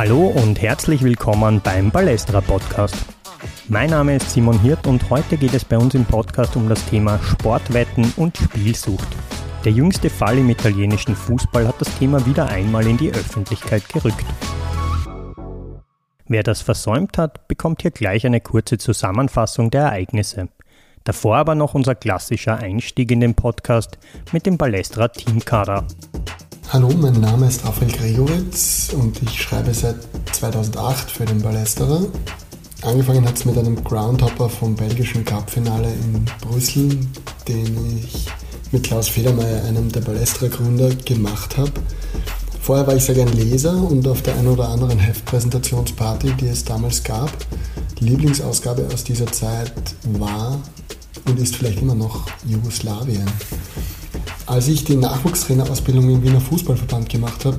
Hallo und herzlich willkommen beim Balestra Podcast. Mein Name ist Simon Hirt und heute geht es bei uns im Podcast um das Thema Sportwetten und Spielsucht. Der jüngste Fall im italienischen Fußball hat das Thema wieder einmal in die Öffentlichkeit gerückt. Wer das versäumt hat, bekommt hier gleich eine kurze Zusammenfassung der Ereignisse. Davor aber noch unser klassischer Einstieg in den Podcast mit dem Balestra Teamkader. Hallo, mein Name ist Raphael Gregoritz und ich schreibe seit 2008 für den Ballesterer. Angefangen hat es mit einem Groundhopper vom belgischen Cup-Finale in Brüssel, den ich mit Klaus Federmeier, einem der Ballesterer-Gründer, gemacht habe. Vorher war ich sehr gern Leser und auf der einen oder anderen Heftpräsentationsparty, die es damals gab. Die Lieblingsausgabe aus dieser Zeit war und ist vielleicht immer noch Jugoslawien. Als ich die Nachwuchstrainerausbildung im Wiener Fußballverband gemacht habe,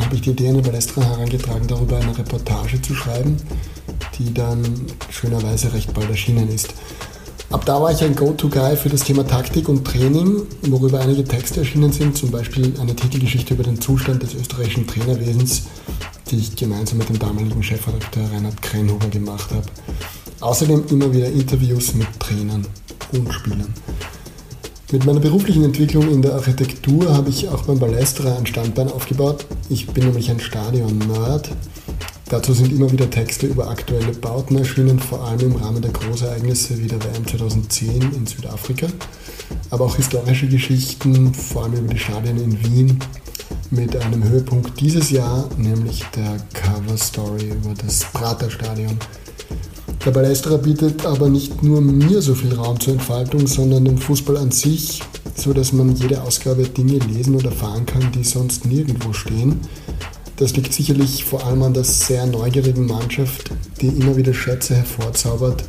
habe ich die Idee an Balestra herangetragen, darüber eine Reportage zu schreiben, die dann schönerweise recht bald erschienen ist. Ab da war ich ein Go-To-Guy für das Thema Taktik und Training, worüber einige Texte erschienen sind, zum Beispiel eine Titelgeschichte über den Zustand des österreichischen Trainerwesens, die ich gemeinsam mit dem damaligen Chefredakteur Reinhard Krenhuber gemacht habe. Außerdem immer wieder Interviews mit Trainern und Spielern. Mit meiner beruflichen Entwicklung in der Architektur habe ich auch beim Ballestra ein Standbein aufgebaut. Ich bin nämlich ein Stadion-Nerd. Dazu sind immer wieder Texte über aktuelle Bauten erschienen, vor allem im Rahmen der Großereignisse wie der WM 2010 in Südafrika, aber auch historische Geschichten, vor allem über die Stadien in Wien, mit einem Höhepunkt dieses Jahr, nämlich der Cover Story über das Praterstadion der Ballesterer bietet aber nicht nur mir so viel Raum zur Entfaltung, sondern dem Fußball an sich, so dass man jede Ausgabe Dinge lesen oder erfahren kann, die sonst nirgendwo stehen. Das liegt sicherlich vor allem an der sehr neugierigen Mannschaft, die immer wieder Schätze hervorzaubert,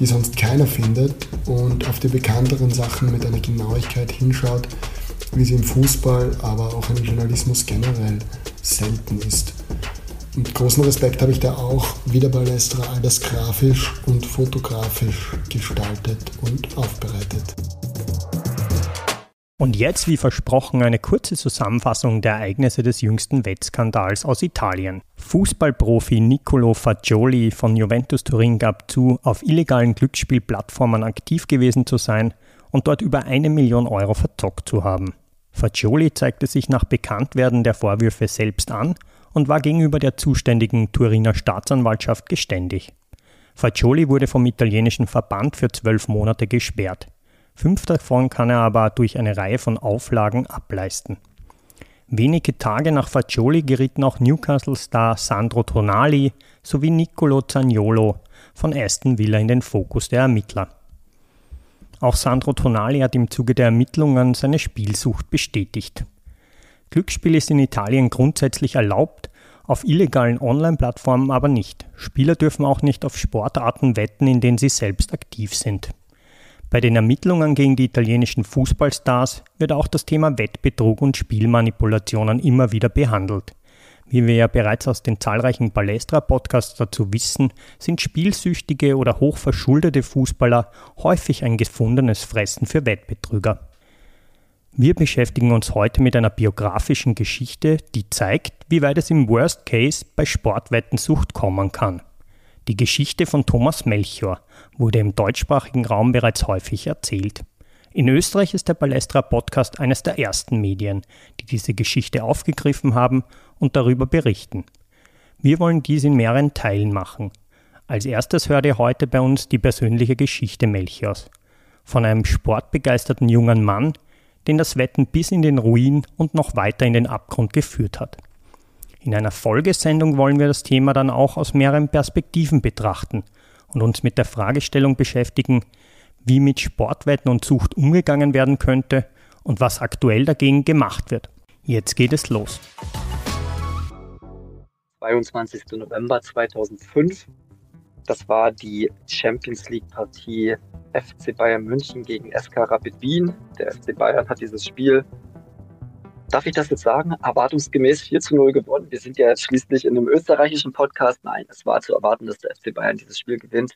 die sonst keiner findet und auf die bekannteren Sachen mit einer Genauigkeit hinschaut, wie sie im Fußball, aber auch im Journalismus generell selten ist. Mit großen Respekt habe ich da auch wieder Balestra alles grafisch und fotografisch gestaltet und aufbereitet. Und jetzt, wie versprochen, eine kurze Zusammenfassung der Ereignisse des jüngsten Wettskandals aus Italien. Fußballprofi Nicolo Fagioli von Juventus Turin gab zu, auf illegalen Glücksspielplattformen aktiv gewesen zu sein und dort über eine Million Euro verzockt zu haben. Fagioli zeigte sich nach Bekanntwerden der Vorwürfe selbst an und war gegenüber der zuständigen Turiner Staatsanwaltschaft geständig. Fagioli wurde vom italienischen Verband für zwölf Monate gesperrt. Fünf davon kann er aber durch eine Reihe von Auflagen ableisten. Wenige Tage nach Fagioli gerieten auch Newcastle-Star Sandro Tonali sowie Nicolo Zagnolo von Aston Villa in den Fokus der Ermittler. Auch Sandro Tonali hat im Zuge der Ermittlungen seine Spielsucht bestätigt. Glücksspiel ist in Italien grundsätzlich erlaubt, auf illegalen Online-Plattformen aber nicht. Spieler dürfen auch nicht auf Sportarten wetten, in denen sie selbst aktiv sind. Bei den Ermittlungen gegen die italienischen Fußballstars wird auch das Thema Wettbetrug und Spielmanipulationen immer wieder behandelt. Wie wir ja bereits aus den zahlreichen Balestra-Podcasts dazu wissen, sind spielsüchtige oder hochverschuldete Fußballer häufig ein gefundenes Fressen für Wettbetrüger. Wir beschäftigen uns heute mit einer biografischen Geschichte, die zeigt, wie weit es im Worst Case bei Sportwettensucht kommen kann. Die Geschichte von Thomas Melchior wurde im deutschsprachigen Raum bereits häufig erzählt. In Österreich ist der Balestra Podcast eines der ersten Medien, die diese Geschichte aufgegriffen haben und darüber berichten. Wir wollen dies in mehreren Teilen machen. Als erstes hört ihr heute bei uns die persönliche Geschichte Melchiors. Von einem sportbegeisterten jungen Mann, den das Wetten bis in den Ruin und noch weiter in den Abgrund geführt hat. In einer Folgesendung wollen wir das Thema dann auch aus mehreren Perspektiven betrachten und uns mit der Fragestellung beschäftigen, wie mit Sportwetten und Sucht umgegangen werden könnte und was aktuell dagegen gemacht wird. Jetzt geht es los. 22. November 2005. Das war die Champions League Partie FC Bayern München gegen SK Rapid Wien. Der FC Bayern hat dieses Spiel, darf ich das jetzt sagen, erwartungsgemäß 4 zu 0 gewonnen. Wir sind ja jetzt schließlich in einem österreichischen Podcast. Nein, es war zu erwarten, dass der FC Bayern dieses Spiel gewinnt.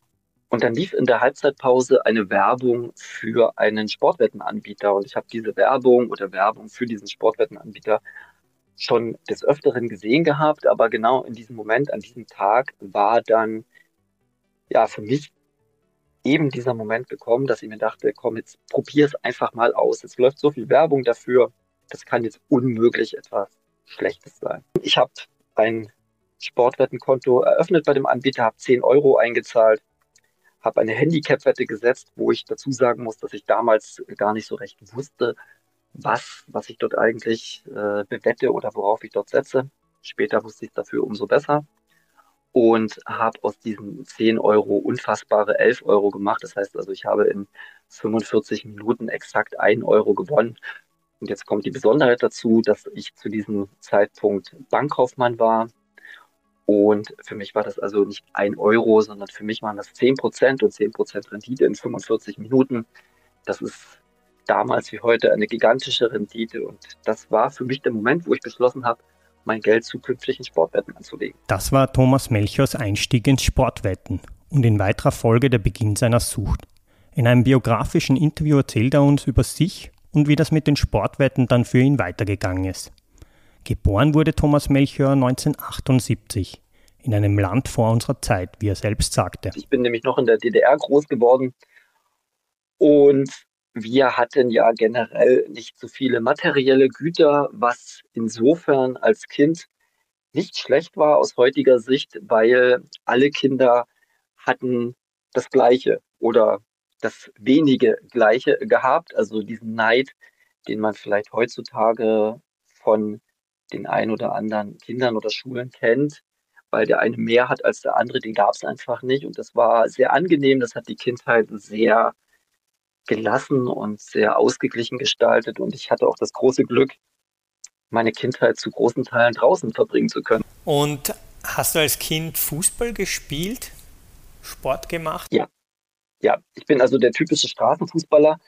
Und dann lief in der Halbzeitpause eine Werbung für einen Sportwettenanbieter. Und ich habe diese Werbung oder Werbung für diesen Sportwettenanbieter schon des Öfteren gesehen gehabt, aber genau in diesem Moment, an diesem Tag war dann ja für mich eben dieser Moment gekommen, dass ich mir dachte, komm, jetzt probier es einfach mal aus. Es läuft so viel Werbung dafür, das kann jetzt unmöglich etwas Schlechtes sein. Ich habe ein Sportwettenkonto eröffnet bei dem Anbieter, habe 10 Euro eingezahlt, habe eine Handicap-Wette gesetzt, wo ich dazu sagen muss, dass ich damals gar nicht so recht wusste, was, was ich dort eigentlich äh, bewette oder worauf ich dort setze. Später wusste ich dafür umso besser und habe aus diesen 10 Euro unfassbare 11 Euro gemacht. Das heißt also, ich habe in 45 Minuten exakt 1 Euro gewonnen. Und jetzt kommt die Besonderheit dazu, dass ich zu diesem Zeitpunkt Bankkaufmann war. Und für mich war das also nicht 1 Euro, sondern für mich waren das 10 Prozent und 10 Prozent Rendite in 45 Minuten. Das ist damals wie heute eine gigantische Rendite. Und das war für mich der Moment, wo ich beschlossen habe, mein Geld zukünftig in Sportwetten anzulegen. Das war Thomas Melchers Einstieg ins Sportwetten und in weiterer Folge der Beginn seiner Sucht. In einem biografischen Interview erzählt er uns über sich und wie das mit den Sportwetten dann für ihn weitergegangen ist. Geboren wurde Thomas Melchior 1978 in einem Land vor unserer Zeit, wie er selbst sagte. Ich bin nämlich noch in der DDR groß geworden und wir hatten ja generell nicht so viele materielle Güter, was insofern als Kind nicht schlecht war aus heutiger Sicht, weil alle Kinder hatten das Gleiche oder das wenige Gleiche gehabt. Also diesen Neid, den man vielleicht heutzutage von den ein oder anderen Kindern oder Schulen kennt, weil der eine mehr hat als der andere, den gab es einfach nicht. Und das war sehr angenehm, das hat die Kindheit sehr gelassen und sehr ausgeglichen gestaltet. Und ich hatte auch das große Glück, meine Kindheit zu großen Teilen draußen verbringen zu können. Und hast du als Kind Fußball gespielt, Sport gemacht? Ja. Ja, ich bin also der typische Straßenfußballer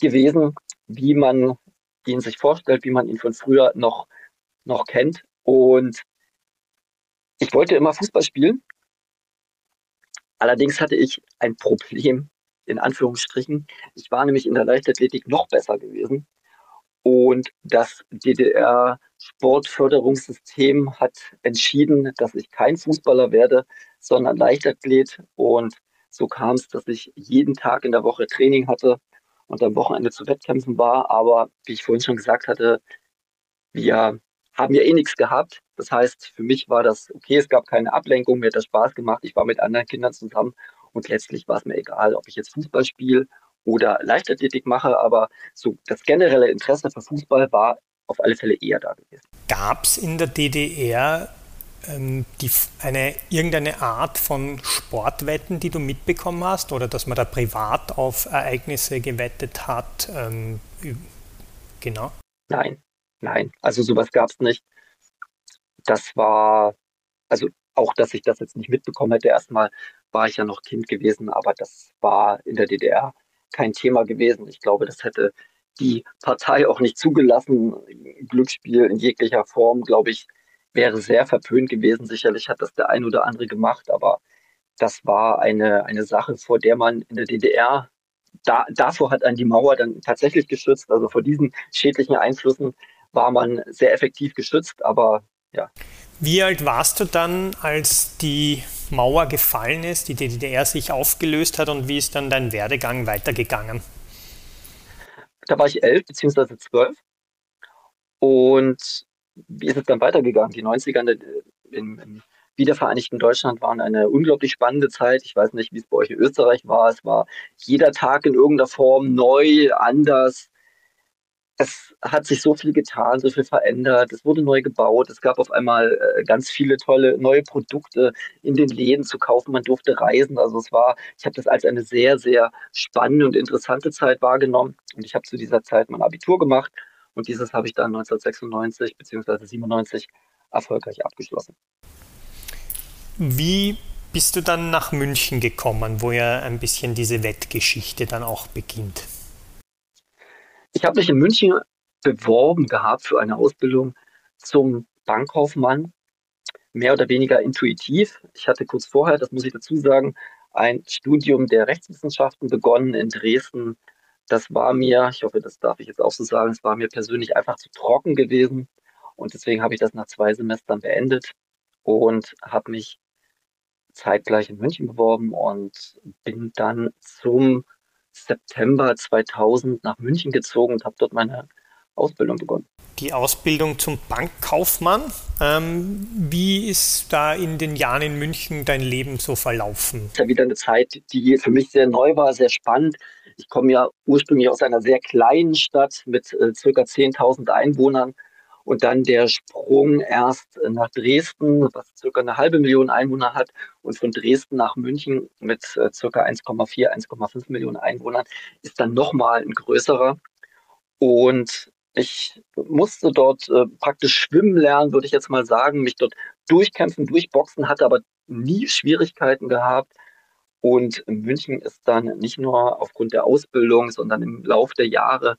gewesen, wie man ihn sich vorstellt, wie man ihn von früher noch, noch kennt. Und ich wollte immer Fußball spielen. Allerdings hatte ich ein Problem in Anführungsstrichen. Ich war nämlich in der Leichtathletik noch besser gewesen. Und das DDR-Sportförderungssystem hat entschieden, dass ich kein Fußballer werde, sondern Leichtathlet. Und so kam es, dass ich jeden Tag in der Woche Training hatte und am Wochenende zu Wettkämpfen war. Aber wie ich vorhin schon gesagt hatte, wir haben ja eh nichts gehabt. Das heißt, für mich war das okay, es gab keine Ablenkung, mir hat das Spaß gemacht. Ich war mit anderen Kindern zusammen und letztlich war es mir egal, ob ich jetzt Fußball spiele oder Leichtathletik mache, aber so das generelle Interesse für Fußball war auf alle Fälle eher da gewesen. Gab es in der DDR ähm, die, eine, irgendeine Art von Sportwetten, die du mitbekommen hast oder dass man da privat auf Ereignisse gewettet hat? Ähm, genau. Nein, nein, also sowas gab es nicht. Das war, also auch, dass ich das jetzt nicht mitbekommen hätte, erstmal war ich ja noch Kind gewesen, aber das war in der DDR kein Thema gewesen. Ich glaube, das hätte die Partei auch nicht zugelassen. Glücksspiel in jeglicher Form, glaube ich, wäre sehr verpönt gewesen. Sicherlich hat das der ein oder andere gemacht, aber das war eine, eine Sache, vor der man in der DDR, da, davor hat an die Mauer dann tatsächlich geschützt. Also vor diesen schädlichen Einflüssen war man sehr effektiv geschützt, aber ja. Wie alt warst du dann, als die Mauer gefallen ist, die DDR sich aufgelöst hat und wie ist dann dein Werdegang weitergegangen? Da war ich elf bzw. zwölf und wie ist es dann weitergegangen? Die 90er im, im wiedervereinigten Deutschland waren eine unglaublich spannende Zeit. Ich weiß nicht, wie es bei euch in Österreich war. Es war jeder Tag in irgendeiner Form neu, anders es hat sich so viel getan, so viel verändert, es wurde neu gebaut, es gab auf einmal äh, ganz viele tolle neue Produkte in den Läden zu kaufen, man durfte reisen. Also es war, ich habe das als eine sehr, sehr spannende und interessante Zeit wahrgenommen und ich habe zu dieser Zeit mein Abitur gemacht und dieses habe ich dann 1996 bzw. 97 erfolgreich abgeschlossen. Wie bist du dann nach München gekommen, wo ja ein bisschen diese Wettgeschichte dann auch beginnt? Ich habe mich in München beworben gehabt für eine Ausbildung zum Bankkaufmann, mehr oder weniger intuitiv. Ich hatte kurz vorher, das muss ich dazu sagen, ein Studium der Rechtswissenschaften begonnen in Dresden. Das war mir, ich hoffe, das darf ich jetzt auch so sagen, es war mir persönlich einfach zu trocken gewesen. Und deswegen habe ich das nach zwei Semestern beendet und habe mich zeitgleich in München beworben und bin dann zum September 2000 nach München gezogen und habe dort meine Ausbildung begonnen. Die Ausbildung zum Bankkaufmann. Ähm, wie ist da in den Jahren in München dein Leben so verlaufen? Das ist ja wieder eine Zeit, die für mich sehr neu war, sehr spannend. Ich komme ja ursprünglich aus einer sehr kleinen Stadt mit äh, circa 10.000 Einwohnern und dann der Sprung erst nach Dresden, was circa eine halbe Million Einwohner hat, und von Dresden nach München mit äh, circa 1,4, 1,5 Millionen Einwohnern ist dann nochmal ein größerer. Und ich musste dort äh, praktisch schwimmen lernen, würde ich jetzt mal sagen, mich dort durchkämpfen, durchboxen, hatte aber nie Schwierigkeiten gehabt. Und München ist dann nicht nur aufgrund der Ausbildung, sondern im Laufe der Jahre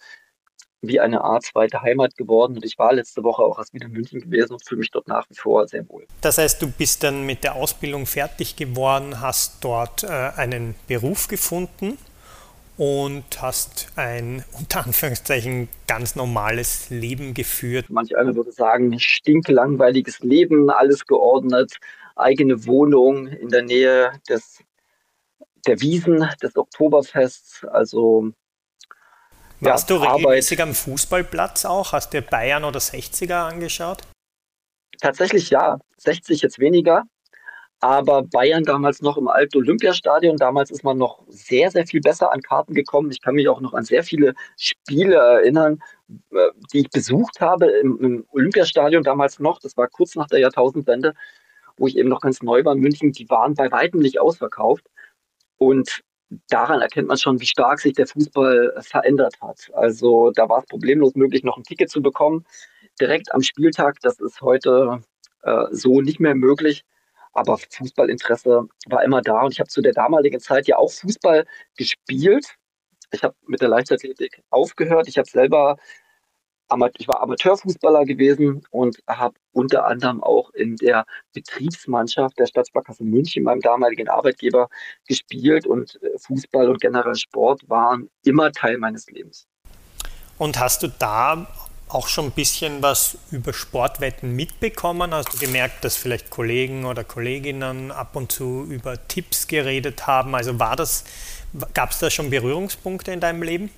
wie eine Art zweite Heimat geworden. Und ich war letzte Woche auch erst wieder in München gewesen und fühle mich dort nach wie vor sehr wohl. Das heißt, du bist dann mit der Ausbildung fertig geworden, hast dort äh, einen Beruf gefunden und hast ein unter Anführungszeichen ganz normales Leben geführt. Manch einer würde sagen, stinklangweiliges Leben, alles geordnet, eigene Wohnung in der Nähe des der Wiesen des Oktoberfests, also warst ja, du regelmäßig Arbeit. am Fußballplatz auch? Hast du Bayern oder 60er angeschaut? Tatsächlich ja. 60 jetzt weniger. Aber Bayern damals noch im alten Olympiastadion. Damals ist man noch sehr, sehr viel besser an Karten gekommen. Ich kann mich auch noch an sehr viele Spiele erinnern, äh, die ich besucht habe im, im Olympiastadion damals noch. Das war kurz nach der Jahrtausendwende, wo ich eben noch ganz neu war in München. Die waren bei weitem nicht ausverkauft. Und daran erkennt man schon, wie stark sich der Fußball verändert hat. Also da war es problemlos möglich, noch ein Ticket zu bekommen, direkt am Spieltag. Das ist heute äh, so nicht mehr möglich. Aber Fußballinteresse war immer da und ich habe zu der damaligen Zeit ja auch Fußball gespielt. Ich habe mit der Leichtathletik aufgehört. Ich habe selber ich war Amateurfußballer gewesen und habe unter anderem auch in der Betriebsmannschaft der Stadtsparkasse München, meinem damaligen Arbeitgeber, gespielt und äh, Fußball und generell Sport waren immer Teil meines Lebens. Und hast du da auch schon ein bisschen was über Sportwetten mitbekommen? Hast du gemerkt, dass vielleicht Kollegen oder Kolleginnen ab und zu über Tipps geredet haben? Also war das, gab es da schon Berührungspunkte in deinem Leben?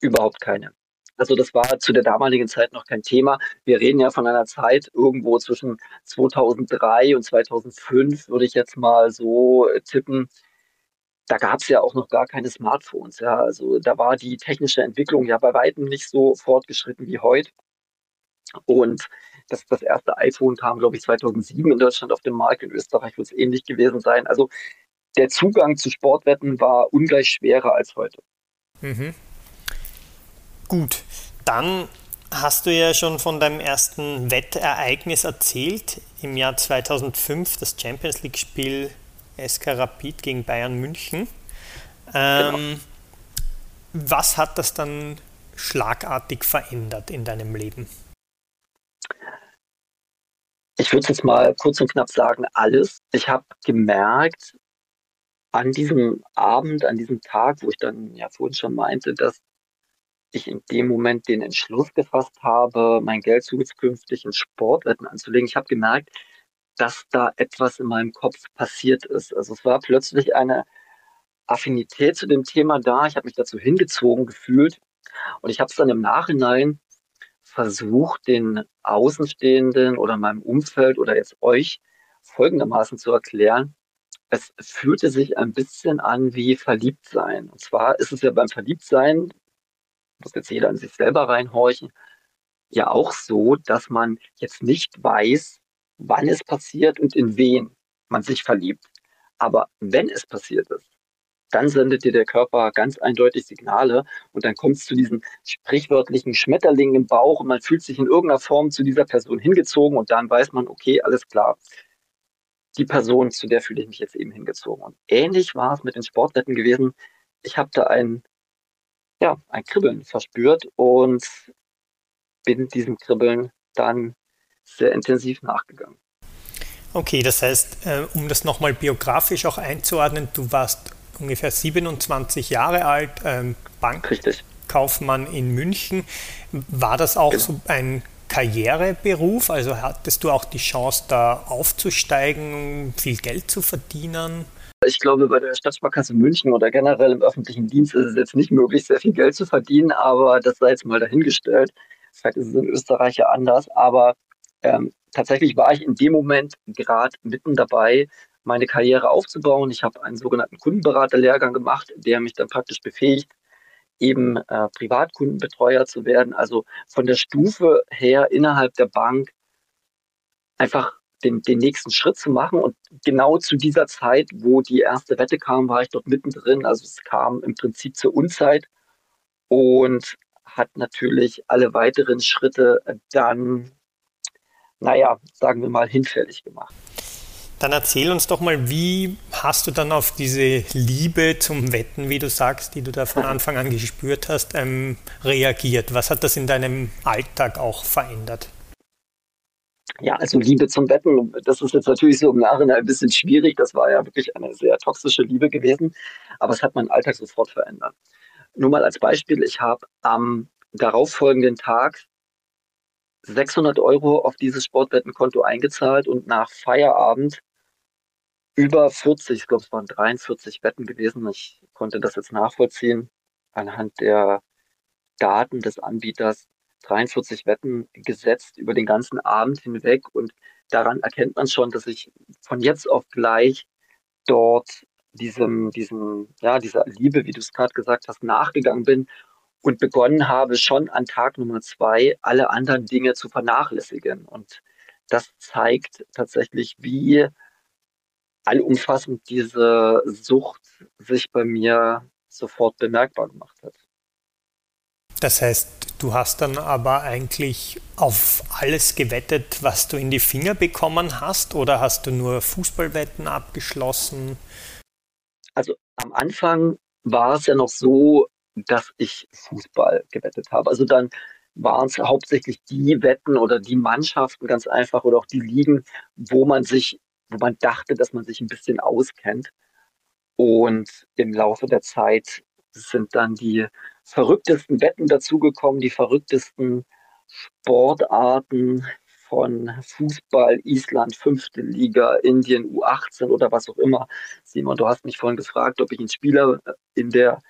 Überhaupt keine. Also das war zu der damaligen Zeit noch kein Thema. Wir reden ja von einer Zeit irgendwo zwischen 2003 und 2005, würde ich jetzt mal so äh, tippen. Da gab es ja auch noch gar keine Smartphones. Ja. Also da war die technische Entwicklung ja bei weitem nicht so fortgeschritten wie heute. Und das, das erste iPhone kam, glaube ich, 2007 in Deutschland auf den Markt. In Österreich wird es ähnlich gewesen sein. Also der Zugang zu Sportwetten war ungleich schwerer als heute. Mhm. Gut, dann hast du ja schon von deinem ersten Wettereignis erzählt. Im Jahr 2005 das Champions League-Spiel SK Rapid gegen Bayern München. Ähm, genau. Was hat das dann schlagartig verändert in deinem Leben? Ich würde jetzt mal kurz und knapp sagen, alles. Ich habe gemerkt, an diesem Abend, an diesem Tag, wo ich dann ja vorhin schon meinte, dass ich in dem Moment den Entschluss gefasst habe, mein Geld zukünftig in Sportwetten anzulegen. Ich habe gemerkt, dass da etwas in meinem Kopf passiert ist. Also es war plötzlich eine Affinität zu dem Thema da. Ich habe mich dazu hingezogen gefühlt und ich habe es dann im Nachhinein versucht, den Außenstehenden oder meinem Umfeld oder jetzt euch folgendermaßen zu erklären. Es fühlte sich ein bisschen an wie Verliebtsein. Und zwar ist es ja beim Verliebtsein, muss jetzt jeder in sich selber reinhorchen, ja auch so, dass man jetzt nicht weiß, wann es passiert und in wen man sich verliebt. Aber wenn es passiert ist, dann sendet dir der Körper ganz eindeutig Signale und dann kommt es zu diesen sprichwörtlichen Schmetterlingen im Bauch und man fühlt sich in irgendeiner Form zu dieser Person hingezogen und dann weiß man, okay, alles klar. Die Person, zu der fühle ich mich jetzt eben hingezogen. Und ähnlich war es mit den Sportwetten gewesen. Ich habe da einen ja, ein Kribbeln verspürt und bin diesem Kribbeln dann sehr intensiv nachgegangen. Okay, das heißt, äh, um das nochmal biografisch auch einzuordnen, du warst ungefähr 27 Jahre alt, ähm, Bankkaufmann in München. War das auch genau. so ein Karriereberuf? Also hattest du auch die Chance, da aufzusteigen, viel Geld zu verdienen? Ich glaube, bei der Stadtsparkasse München oder generell im öffentlichen Dienst ist es jetzt nicht möglich, sehr viel Geld zu verdienen, aber das sei jetzt mal dahingestellt. Vielleicht ist es in Österreich ja anders, aber ähm, tatsächlich war ich in dem Moment gerade mitten dabei, meine Karriere aufzubauen. Ich habe einen sogenannten Kundenberaterlehrgang gemacht, der mich dann praktisch befähigt, eben äh, Privatkundenbetreuer zu werden. Also von der Stufe her innerhalb der Bank einfach den, den nächsten Schritt zu machen. Und genau zu dieser Zeit, wo die erste Wette kam, war ich dort mittendrin. Also es kam im Prinzip zur Unzeit und hat natürlich alle weiteren Schritte dann, naja, sagen wir mal, hinfällig gemacht. Dann erzähl uns doch mal, wie hast du dann auf diese Liebe zum Wetten, wie du sagst, die du da von Anfang an gespürt hast, ähm, reagiert? Was hat das in deinem Alltag auch verändert? Ja, also Liebe zum Wetten, das ist jetzt natürlich so im Nachhinein ein bisschen schwierig. Das war ja wirklich eine sehr toxische Liebe gewesen, aber es hat meinen Alltag sofort verändert. Nur mal als Beispiel, ich habe am darauffolgenden Tag 600 Euro auf dieses Sportwettenkonto eingezahlt und nach Feierabend über 40, ich glaube es waren 43 Wetten gewesen. Ich konnte das jetzt nachvollziehen anhand der Daten des Anbieters. 43 Wetten gesetzt über den ganzen Abend hinweg und daran erkennt man schon, dass ich von jetzt auf gleich dort diesem, diesem, ja, dieser Liebe, wie du es gerade gesagt hast, nachgegangen bin und begonnen habe, schon an Tag Nummer zwei alle anderen Dinge zu vernachlässigen. Und das zeigt tatsächlich, wie allumfassend diese Sucht sich bei mir sofort bemerkbar gemacht hat. Das heißt, du hast dann aber eigentlich auf alles gewettet, was du in die Finger bekommen hast, oder hast du nur Fußballwetten abgeschlossen? Also am Anfang war es ja noch so, dass ich Fußball gewettet habe. Also dann waren es hauptsächlich die Wetten oder die Mannschaften ganz einfach oder auch die Ligen, wo man sich wo man dachte, dass man sich ein bisschen auskennt. Und im Laufe der Zeit sind dann die verrücktesten Wetten dazugekommen, die verrücktesten Sportarten von Fußball, Island, fünfte Liga, Indien, U18 oder was auch immer. Simon, du hast mich vorhin gefragt, ob ich einen Spieler in der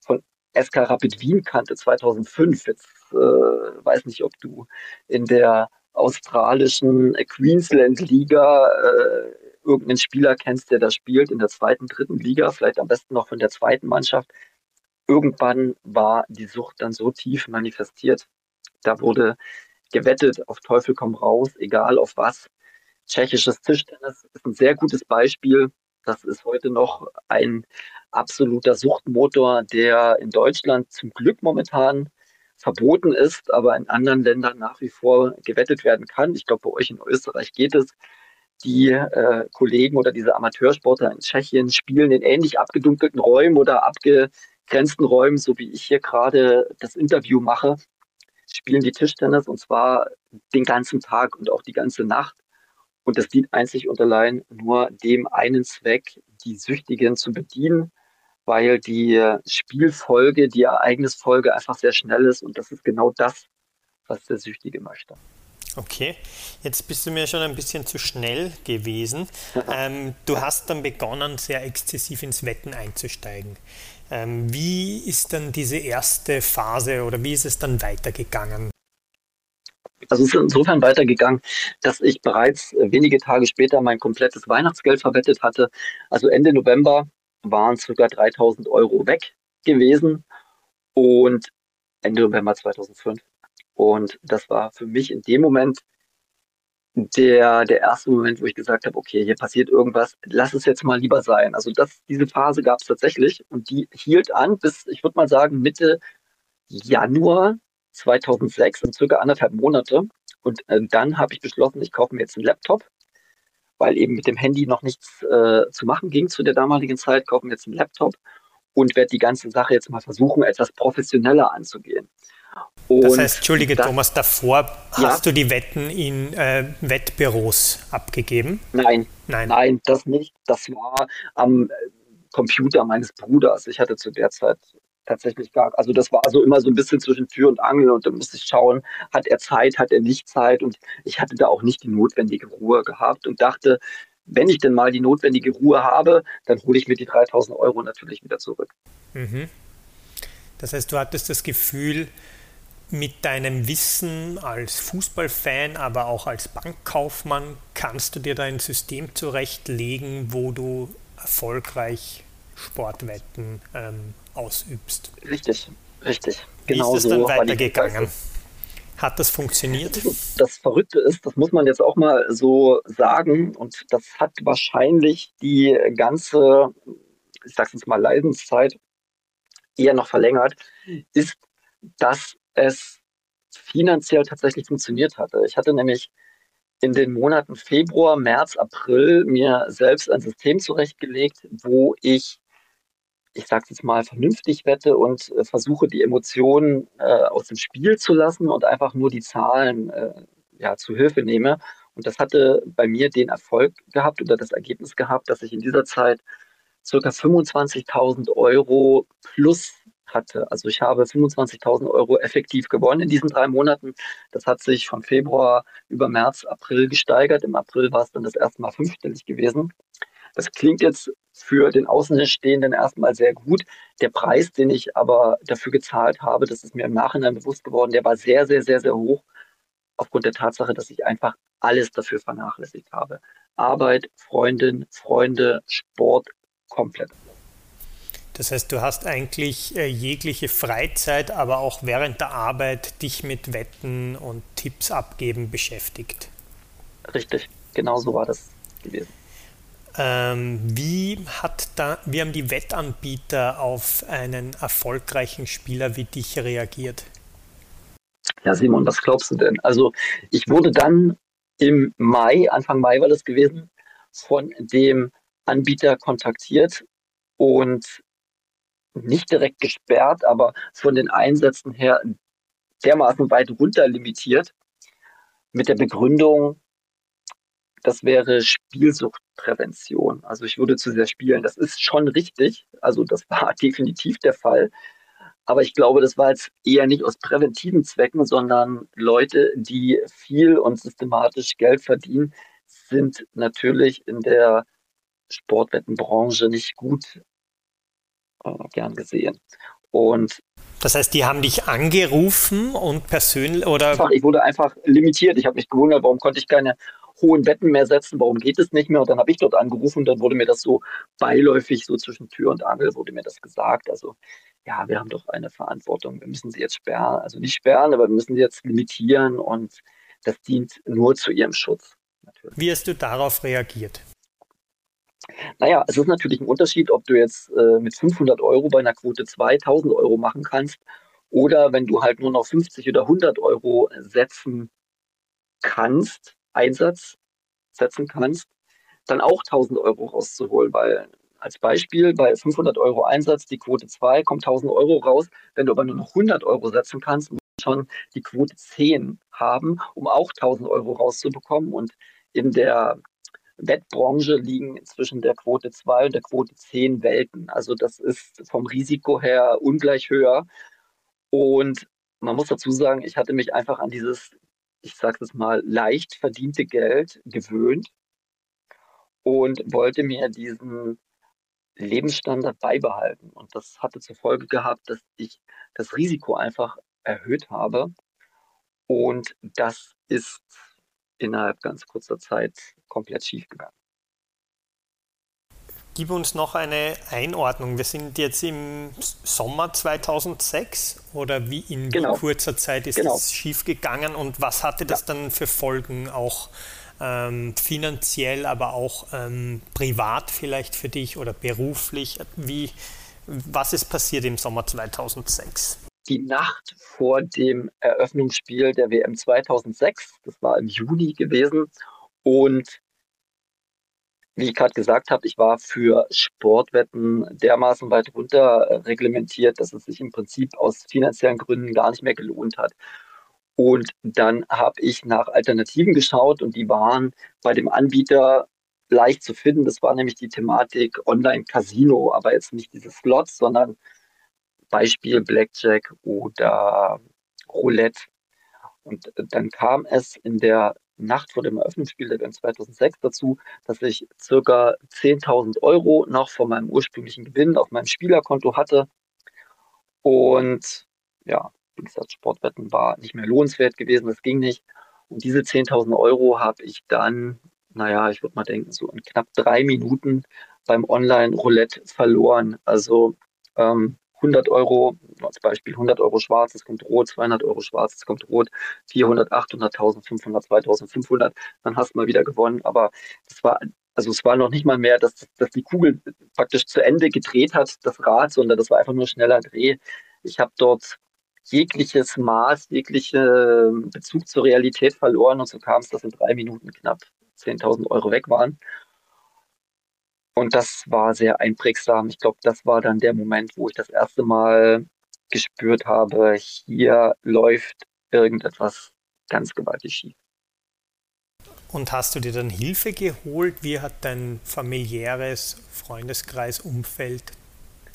von SK Rapid Wien kannte 2005. Jetzt äh, weiß nicht, ob du in der australischen Queensland Liga äh, irgendeinen Spieler kennst, der da spielt in der zweiten, dritten Liga, vielleicht am besten noch von der zweiten Mannschaft. Irgendwann war die Sucht dann so tief manifestiert. Da wurde gewettet auf Teufel komm raus, egal auf was. Tschechisches Tischtennis ist ein sehr gutes Beispiel. Das ist heute noch ein absoluter Suchtmotor, der in Deutschland zum Glück momentan verboten ist, aber in anderen Ländern nach wie vor gewettet werden kann. Ich glaube, bei euch in Österreich geht es. Die äh, Kollegen oder diese Amateursportler in Tschechien spielen in ähnlich abgedunkelten Räumen oder abgegrenzten Räumen, so wie ich hier gerade das Interview mache, spielen die Tischtennis und zwar den ganzen Tag und auch die ganze Nacht. Und das dient einzig und allein nur dem einen Zweck, die Süchtigen zu bedienen weil die Spielfolge, die Ereignisfolge einfach sehr schnell ist und das ist genau das, was der Süchtige möchte. Okay, jetzt bist du mir schon ein bisschen zu schnell gewesen. Ähm, du hast dann begonnen, sehr exzessiv ins Wetten einzusteigen. Ähm, wie ist dann diese erste Phase oder wie ist es dann weitergegangen? Also es ist insofern weitergegangen, dass ich bereits wenige Tage später mein komplettes Weihnachtsgeld verwettet hatte. Also Ende November waren ca. 3000 Euro weg gewesen und Ende November 2005. Und das war für mich in dem Moment der, der erste Moment, wo ich gesagt habe, okay, hier passiert irgendwas, lass es jetzt mal lieber sein. Also das, diese Phase gab es tatsächlich und die hielt an bis, ich würde mal sagen, Mitte Januar 2006, in circa anderthalb Monate. Und äh, dann habe ich beschlossen, ich kaufe mir jetzt einen Laptop weil eben mit dem Handy noch nichts äh, zu machen ging zu der damaligen Zeit, kaufen wir jetzt einen Laptop und werde die ganze Sache jetzt mal versuchen, etwas professioneller anzugehen. Und das heißt, Entschuldige das, Thomas, davor ja? hast du die Wetten in äh, Wettbüros abgegeben? Nein, nein, nein, das nicht. Das war am äh, Computer meines Bruders. Ich hatte zu der Zeit tatsächlich gar, also das war so immer so ein bisschen zwischen Tür und Angel und da musste ich schauen, hat er Zeit, hat er nicht Zeit und ich hatte da auch nicht die notwendige Ruhe gehabt und dachte, wenn ich denn mal die notwendige Ruhe habe, dann hole ich mir die 3000 Euro natürlich wieder zurück. Mhm. Das heißt, du hattest das Gefühl, mit deinem Wissen als Fußballfan, aber auch als Bankkaufmann, kannst du dir da ein System zurechtlegen, wo du erfolgreich Sportwetten ähm, ausübst. Richtig, richtig. Genau Wie ist es dann so weitergegangen? Hat das funktioniert? Das Verrückte ist, das muss man jetzt auch mal so sagen, und das hat wahrscheinlich die ganze, ich sag's jetzt mal, Leidenszeit eher noch verlängert, ist, dass es finanziell tatsächlich funktioniert hatte. Ich hatte nämlich in den Monaten Februar, März, April mir selbst ein System zurechtgelegt, wo ich ich sage jetzt mal, vernünftig wette und äh, versuche, die Emotionen äh, aus dem Spiel zu lassen und einfach nur die Zahlen äh, ja, zu Hilfe nehme. Und das hatte bei mir den Erfolg gehabt oder das Ergebnis gehabt, dass ich in dieser Zeit circa 25.000 Euro plus hatte. Also ich habe 25.000 Euro effektiv gewonnen in diesen drei Monaten. Das hat sich von Februar über März, April gesteigert. Im April war es dann das erste Mal fünfstellig gewesen. Das klingt jetzt für den Außenstehenden erstmal sehr gut. Der Preis, den ich aber dafür gezahlt habe, das ist mir im Nachhinein bewusst geworden, der war sehr, sehr, sehr, sehr hoch. Aufgrund der Tatsache, dass ich einfach alles dafür vernachlässigt habe. Arbeit, Freundin, Freunde, Sport, komplett. Das heißt, du hast eigentlich äh, jegliche Freizeit, aber auch während der Arbeit dich mit Wetten und Tipps abgeben beschäftigt. Richtig, genau so war das gewesen. Ähm, wie, hat da, wie haben die Wettanbieter auf einen erfolgreichen Spieler wie dich reagiert? Ja, Simon, was glaubst du denn? Also, ich wurde dann im Mai, Anfang Mai war das gewesen, von dem Anbieter kontaktiert und nicht direkt gesperrt, aber von den Einsätzen her dermaßen weit runter limitiert mit der Begründung, das wäre Spielsuchtprävention. Also ich würde zu sehr spielen. Das ist schon richtig. Also das war definitiv der Fall. Aber ich glaube, das war jetzt eher nicht aus präventiven Zwecken, sondern Leute, die viel und systematisch Geld verdienen, sind natürlich in der Sportwettenbranche nicht gut äh, gern gesehen. Und das heißt, die haben dich angerufen und persönlich oder? Einfach, ich wurde einfach limitiert. Ich habe mich gewundert, warum konnte ich keine hohen Betten mehr setzen, warum geht es nicht mehr? Und dann habe ich dort angerufen und dann wurde mir das so beiläufig, so zwischen Tür und Angel, wurde mir das gesagt. Also ja, wir haben doch eine Verantwortung. Wir müssen sie jetzt sperren, also nicht sperren, aber wir müssen sie jetzt limitieren und das dient nur zu ihrem Schutz. Natürlich. Wie hast du darauf reagiert? Naja, es ist natürlich ein Unterschied, ob du jetzt äh, mit 500 Euro bei einer Quote 2000 Euro machen kannst oder wenn du halt nur noch 50 oder 100 Euro setzen kannst, Einsatz setzen kannst, dann auch 1000 Euro rauszuholen, weil als Beispiel bei 500 Euro Einsatz die Quote 2 kommt 1000 Euro raus. Wenn du aber nur noch 100 Euro setzen kannst, musst du schon die Quote 10 haben, um auch 1000 Euro rauszubekommen. Und in der Wettbranche liegen zwischen der Quote 2 und der Quote 10 Welten. Also das ist vom Risiko her ungleich höher. Und man muss dazu sagen, ich hatte mich einfach an dieses ich sage es mal, leicht verdiente Geld gewöhnt und wollte mir diesen Lebensstandard beibehalten. Und das hatte zur Folge gehabt, dass ich das Risiko einfach erhöht habe. Und das ist innerhalb ganz kurzer Zeit komplett schiefgegangen. Gib uns noch eine Einordnung. Wir sind jetzt im Sommer 2006 oder wie in genau. wie kurzer Zeit ist genau. das schiefgegangen und was hatte das ja. dann für Folgen auch ähm, finanziell, aber auch ähm, privat vielleicht für dich oder beruflich? Wie, was ist passiert im Sommer 2006? Die Nacht vor dem Eröffnungsspiel der WM 2006, das war im Juni gewesen und wie ich gerade gesagt habe, ich war für Sportwetten dermaßen weit runter äh, reglementiert, dass es sich im Prinzip aus finanziellen Gründen gar nicht mehr gelohnt hat. Und dann habe ich nach Alternativen geschaut und die waren bei dem Anbieter leicht zu finden. Das war nämlich die Thematik Online-Casino, aber jetzt nicht diese Slots, sondern Beispiel Blackjack oder Roulette. Und dann kam es in der Nacht vor dem Eröffnungsspiel der WM 2006 dazu, dass ich circa 10.000 Euro noch von meinem ursprünglichen Gewinn auf meinem Spielerkonto hatte. Und ja, wie gesagt, Sportwetten war nicht mehr lohnenswert gewesen, das ging nicht. Und diese 10.000 Euro habe ich dann, naja, ich würde mal denken, so in knapp drei Minuten beim Online-Roulette verloren. Also ähm, 100 Euro, als Beispiel 100 Euro schwarz, es kommt rot, 200 Euro schwarz, es kommt rot, 400, 800, 1500, 2500, dann hast du mal wieder gewonnen. Aber es war, also es war noch nicht mal mehr, dass, dass die Kugel praktisch zu Ende gedreht hat, das Rad, sondern das war einfach nur schneller Dreh. Ich habe dort jegliches Maß, jegliche Bezug zur Realität verloren und so kam es, dass in drei Minuten knapp 10.000 Euro weg waren. Und das war sehr einprägsam. Ich glaube, das war dann der Moment, wo ich das erste Mal gespürt habe, hier läuft irgendetwas ganz gewaltig schief. Und hast du dir dann Hilfe geholt? Wie hat dein familiäres Freundeskreis, Umfeld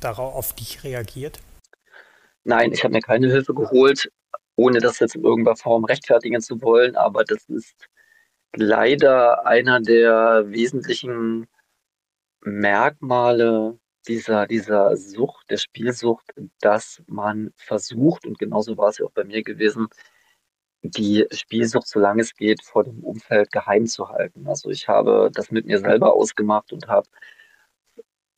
darauf auf dich reagiert? Nein, ich habe mir keine Hilfe geholt, ohne das jetzt in irgendeiner Form rechtfertigen zu wollen, aber das ist leider einer der wesentlichen Merkmale dieser, dieser Sucht, der Spielsucht, dass man versucht, und genauso war es ja auch bei mir gewesen, die Spielsucht, solange es geht, vor dem Umfeld geheim zu halten. Also ich habe das mit mir selber ausgemacht und habe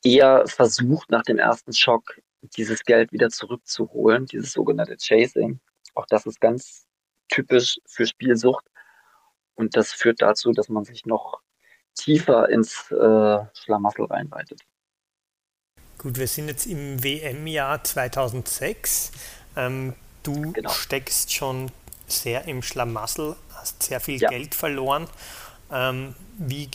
eher versucht, nach dem ersten Schock dieses Geld wieder zurückzuholen, dieses sogenannte Chasing. Auch das ist ganz typisch für Spielsucht. Und das führt dazu, dass man sich noch tiefer ins äh, Schlamassel reinreitet. Gut, wir sind jetzt im WM-Jahr 2006. Ähm, du genau. steckst schon sehr im Schlamassel, hast sehr viel ja. Geld verloren. Ähm, wie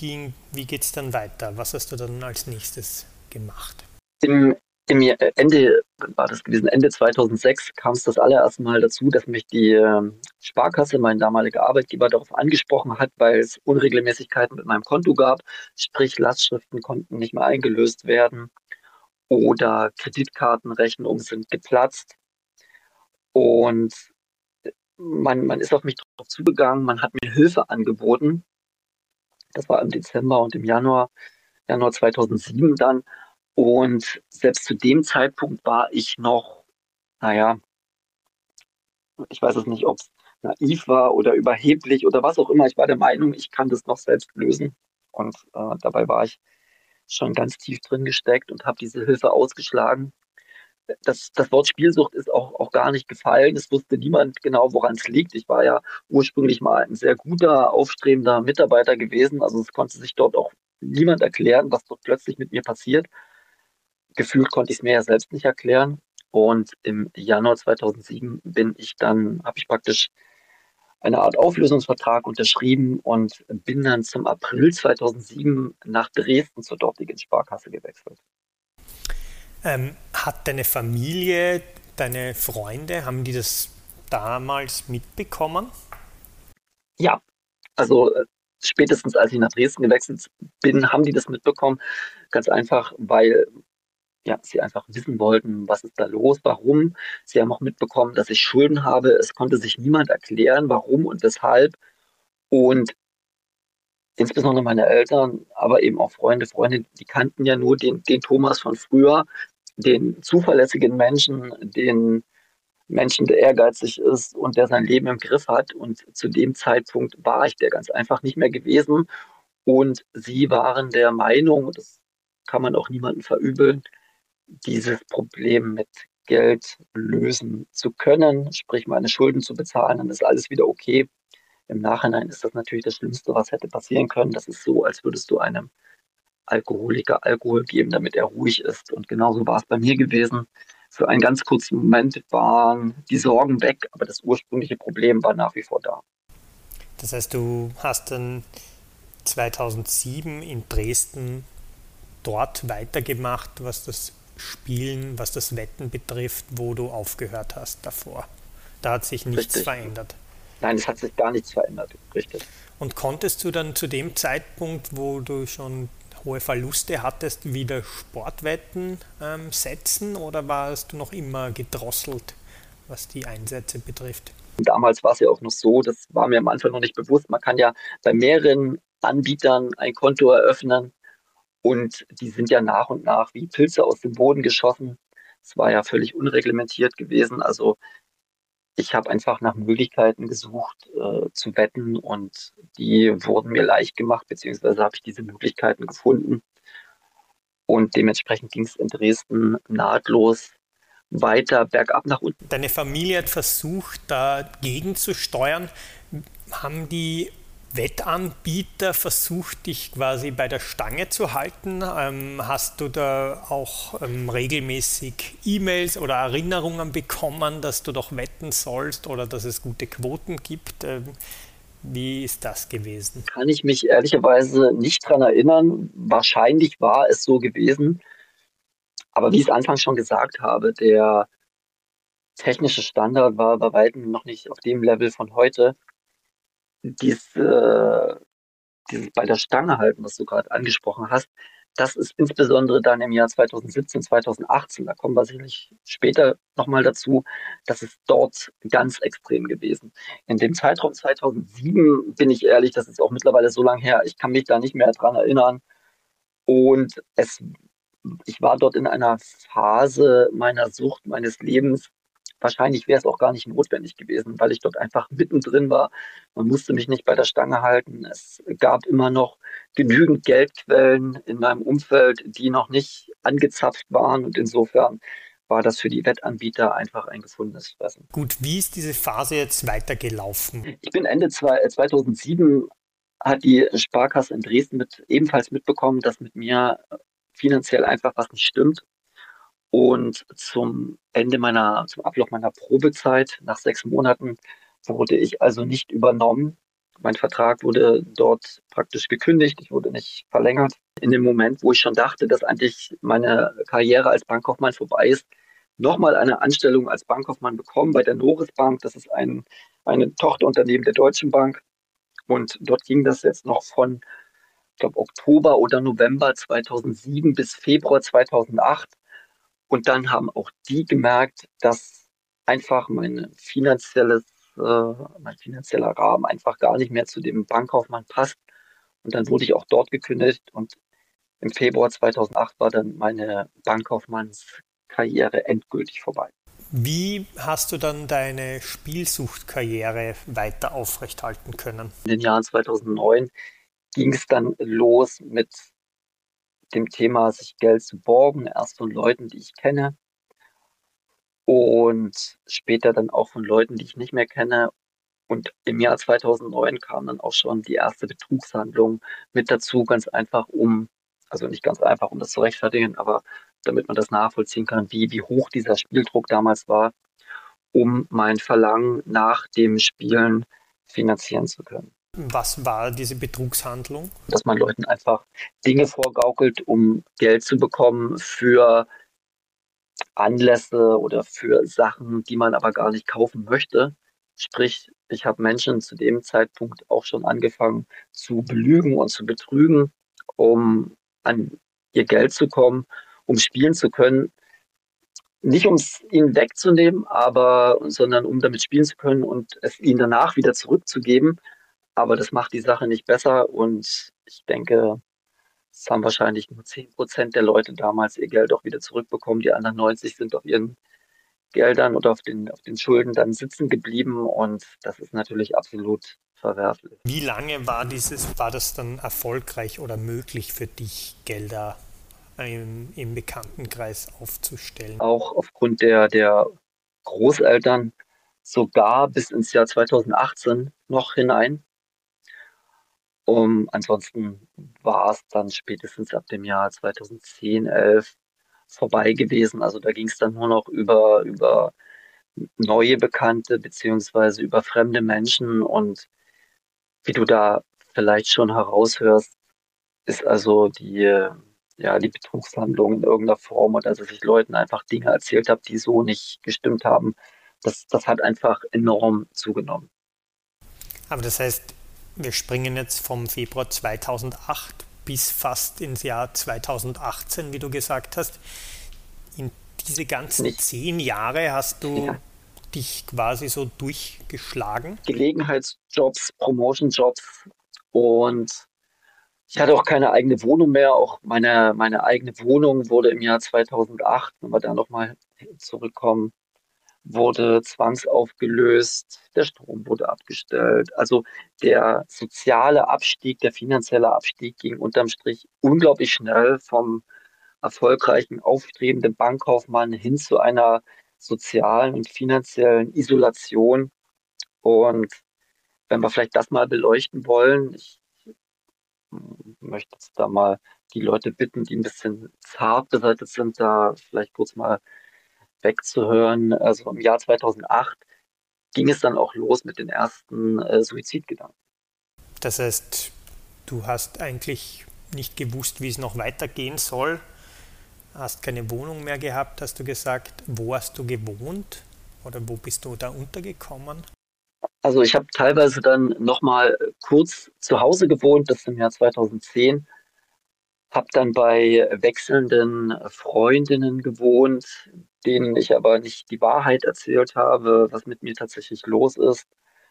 wie geht es dann weiter? Was hast du dann als nächstes gemacht? Im, im Ende war das gewesen, Ende 2006 kam es das allererste Mal dazu, dass mich die ähm, Sparkasse, mein damaliger Arbeitgeber, darauf angesprochen hat, weil es Unregelmäßigkeiten mit meinem Konto gab. Sprich, Lastschriften konnten nicht mehr eingelöst werden oder Kreditkartenrechnungen sind geplatzt. Und man, man ist auf mich drauf zugegangen, man hat mir Hilfe angeboten. Das war im Dezember und im Januar, Januar 2007 dann. Und selbst zu dem Zeitpunkt war ich noch, naja, ich weiß es nicht, ob es naiv war oder überheblich oder was auch immer. Ich war der Meinung, ich kann das noch selbst lösen. Und äh, dabei war ich schon ganz tief drin gesteckt und habe diese Hilfe ausgeschlagen. Das, das Wort Spielsucht ist auch, auch gar nicht gefallen. Es wusste niemand genau, woran es liegt. Ich war ja ursprünglich mal ein sehr guter, aufstrebender Mitarbeiter gewesen. Also es konnte sich dort auch niemand erklären, was dort plötzlich mit mir passiert gefühlt konnte ich es mir ja selbst nicht erklären. Und im Januar 2007 bin ich dann, habe ich praktisch eine Art Auflösungsvertrag unterschrieben und bin dann zum April 2007 nach Dresden zur dortigen Sparkasse gewechselt. Ähm, hat deine Familie, deine Freunde, haben die das damals mitbekommen? Ja, also äh, spätestens als ich nach Dresden gewechselt bin, haben die das mitbekommen. Ganz einfach, weil ja, sie einfach wissen wollten, was ist da los, warum. Sie haben auch mitbekommen, dass ich Schulden habe. Es konnte sich niemand erklären, warum und weshalb. Und insbesondere meine Eltern, aber eben auch Freunde, Freunde, die kannten ja nur den, den Thomas von früher, den zuverlässigen Menschen, den Menschen, der ehrgeizig ist und der sein Leben im Griff hat. Und zu dem Zeitpunkt war ich der ganz einfach nicht mehr gewesen. Und sie waren der Meinung, das kann man auch niemandem verübeln, dieses Problem mit Geld lösen zu können, sprich meine Schulden zu bezahlen, dann ist alles wieder okay. Im Nachhinein ist das natürlich das Schlimmste, was hätte passieren können. Das ist so, als würdest du einem Alkoholiker Alkohol geben, damit er ruhig ist. Und genauso war es bei mir gewesen. Für einen ganz kurzen Moment waren die Sorgen weg, aber das ursprüngliche Problem war nach wie vor da. Das heißt, du hast dann 2007 in Dresden dort weitergemacht, was das Spielen, was das Wetten betrifft, wo du aufgehört hast davor. Da hat sich nichts richtig. verändert. Nein, es hat sich gar nichts verändert, richtig. Und konntest du dann zu dem Zeitpunkt, wo du schon hohe Verluste hattest, wieder Sportwetten ähm, setzen oder warst du noch immer gedrosselt, was die Einsätze betrifft? Damals war es ja auch noch so, das war mir am Anfang noch nicht bewusst, man kann ja bei mehreren Anbietern ein Konto eröffnen und die sind ja nach und nach wie Pilze aus dem Boden geschossen. Es war ja völlig unreglementiert gewesen. Also ich habe einfach nach Möglichkeiten gesucht äh, zu wetten und die wurden mir leicht gemacht, beziehungsweise habe ich diese Möglichkeiten gefunden. Und dementsprechend ging es in Dresden nahtlos weiter bergab nach unten. Deine Familie hat versucht, dagegen zu steuern. Haben die Wettanbieter versucht, dich quasi bei der Stange zu halten? Ähm, hast du da auch ähm, regelmäßig E-Mails oder Erinnerungen bekommen, dass du doch wetten sollst oder dass es gute Quoten gibt? Ähm, wie ist das gewesen? Kann ich mich ehrlicherweise nicht daran erinnern. Wahrscheinlich war es so gewesen. Aber wie ich es anfangs schon gesagt habe, der technische Standard war bei weitem noch nicht auf dem Level von heute dies, äh, dieses bei der Stange halten, was du gerade angesprochen hast, das ist insbesondere dann im Jahr 2017, 2018, da kommen wir sicherlich später nochmal dazu, das ist dort ganz extrem gewesen. In dem Zeitraum 2007 bin ich ehrlich, das ist auch mittlerweile so lange her, ich kann mich da nicht mehr dran erinnern. Und es, ich war dort in einer Phase meiner Sucht, meines Lebens, Wahrscheinlich wäre es auch gar nicht notwendig gewesen, weil ich dort einfach mittendrin war. Man musste mich nicht bei der Stange halten. Es gab immer noch genügend Geldquellen in meinem Umfeld, die noch nicht angezapft waren. Und insofern war das für die Wettanbieter einfach ein gefundenes Fressen. Gut, wie ist diese Phase jetzt weitergelaufen? Ich bin Ende 2007 äh, hat die Sparkasse in Dresden mit, ebenfalls mitbekommen, dass mit mir finanziell einfach was nicht stimmt und zum Ende meiner, zum Ablauf meiner Probezeit, nach sechs Monaten, wurde ich also nicht übernommen. Mein Vertrag wurde dort praktisch gekündigt, ich wurde nicht verlängert. In dem Moment, wo ich schon dachte, dass eigentlich meine Karriere als Bankkaufmann vorbei ist, nochmal eine Anstellung als Bankkaufmann bekommen bei der Noris Bank. Das ist ein, ein Tochterunternehmen der Deutschen Bank. Und dort ging das jetzt noch von, ich glaube, Oktober oder November 2007 bis Februar 2008. Und dann haben auch die gemerkt, dass einfach mein finanzielles, äh, mein finanzieller Rahmen einfach gar nicht mehr zu dem Bankkaufmann passt. Und dann wurde ich auch dort gekündigt und im Februar 2008 war dann meine Bankkaufmannskarriere endgültig vorbei. Wie hast du dann deine Spielsuchtkarriere weiter aufrechthalten können? In den Jahren 2009 ging es dann los mit dem Thema, sich Geld zu borgen, erst von Leuten, die ich kenne und später dann auch von Leuten, die ich nicht mehr kenne. Und im Jahr 2009 kam dann auch schon die erste Betrugshandlung mit dazu, ganz einfach um, also nicht ganz einfach, um das zu rechtfertigen, aber damit man das nachvollziehen kann, wie, wie hoch dieser Spieldruck damals war, um mein Verlangen nach dem Spielen finanzieren zu können. Was war diese Betrugshandlung? Dass man Leuten einfach Dinge vorgaukelt, um Geld zu bekommen für Anlässe oder für Sachen, die man aber gar nicht kaufen möchte. Sprich, ich habe Menschen zu dem Zeitpunkt auch schon angefangen zu belügen und zu betrügen, um an ihr Geld zu kommen, um spielen zu können. Nicht um es ihnen wegzunehmen, aber sondern um damit spielen zu können und es ihnen danach wieder zurückzugeben, aber das macht die Sache nicht besser und ich denke, es haben wahrscheinlich nur 10 Prozent der Leute damals ihr Geld auch wieder zurückbekommen. Die anderen 90 sind auf ihren Geldern oder auf den, auf den Schulden dann sitzen geblieben und das ist natürlich absolut verwerflich. Wie lange war dieses, war das dann erfolgreich oder möglich für dich, Gelder im, im Bekanntenkreis aufzustellen? Auch aufgrund der, der Großeltern sogar bis ins Jahr 2018 noch hinein. Um, ansonsten war es dann spätestens ab dem Jahr 2010, 11 vorbei gewesen. Also da ging es dann nur noch über, über neue Bekannte beziehungsweise über fremde Menschen und wie du da vielleicht schon heraushörst, ist also die, ja, die Betrugshandlung in irgendeiner Form oder dass ich Leuten einfach Dinge erzählt habe, die so nicht gestimmt haben. Das, das hat einfach enorm zugenommen. Aber das heißt, wir springen jetzt vom Februar 2008 bis fast ins Jahr 2018, wie du gesagt hast. In diese ganzen Nicht. zehn Jahre hast du ja. dich quasi so durchgeschlagen? Gelegenheitsjobs, Promotionjobs und ich hatte auch keine eigene Wohnung mehr. Auch meine, meine eigene Wohnung wurde im Jahr 2008, wenn wir da nochmal zurückkommen, wurde zwangsaufgelöst, der Strom wurde abgestellt. Also der soziale Abstieg, der finanzielle Abstieg ging unterm Strich unglaublich schnell vom erfolgreichen, aufstrebenden Bankkaufmann hin zu einer sozialen und finanziellen Isolation. Und wenn wir vielleicht das mal beleuchten wollen, ich möchte jetzt da mal die Leute bitten, die ein bisschen zart beseitigt sind, da vielleicht kurz mal wegzuhören. Also im Jahr 2008 ging es dann auch los mit den ersten äh, Suizidgedanken. Das heißt, du hast eigentlich nicht gewusst, wie es noch weitergehen soll, hast keine Wohnung mehr gehabt, hast du gesagt. Wo hast du gewohnt oder wo bist du da untergekommen? Also ich habe teilweise dann nochmal kurz zu Hause gewohnt, das im Jahr 2010. Habe dann bei wechselnden Freundinnen gewohnt, denen ich aber nicht die Wahrheit erzählt habe, was mit mir tatsächlich los ist.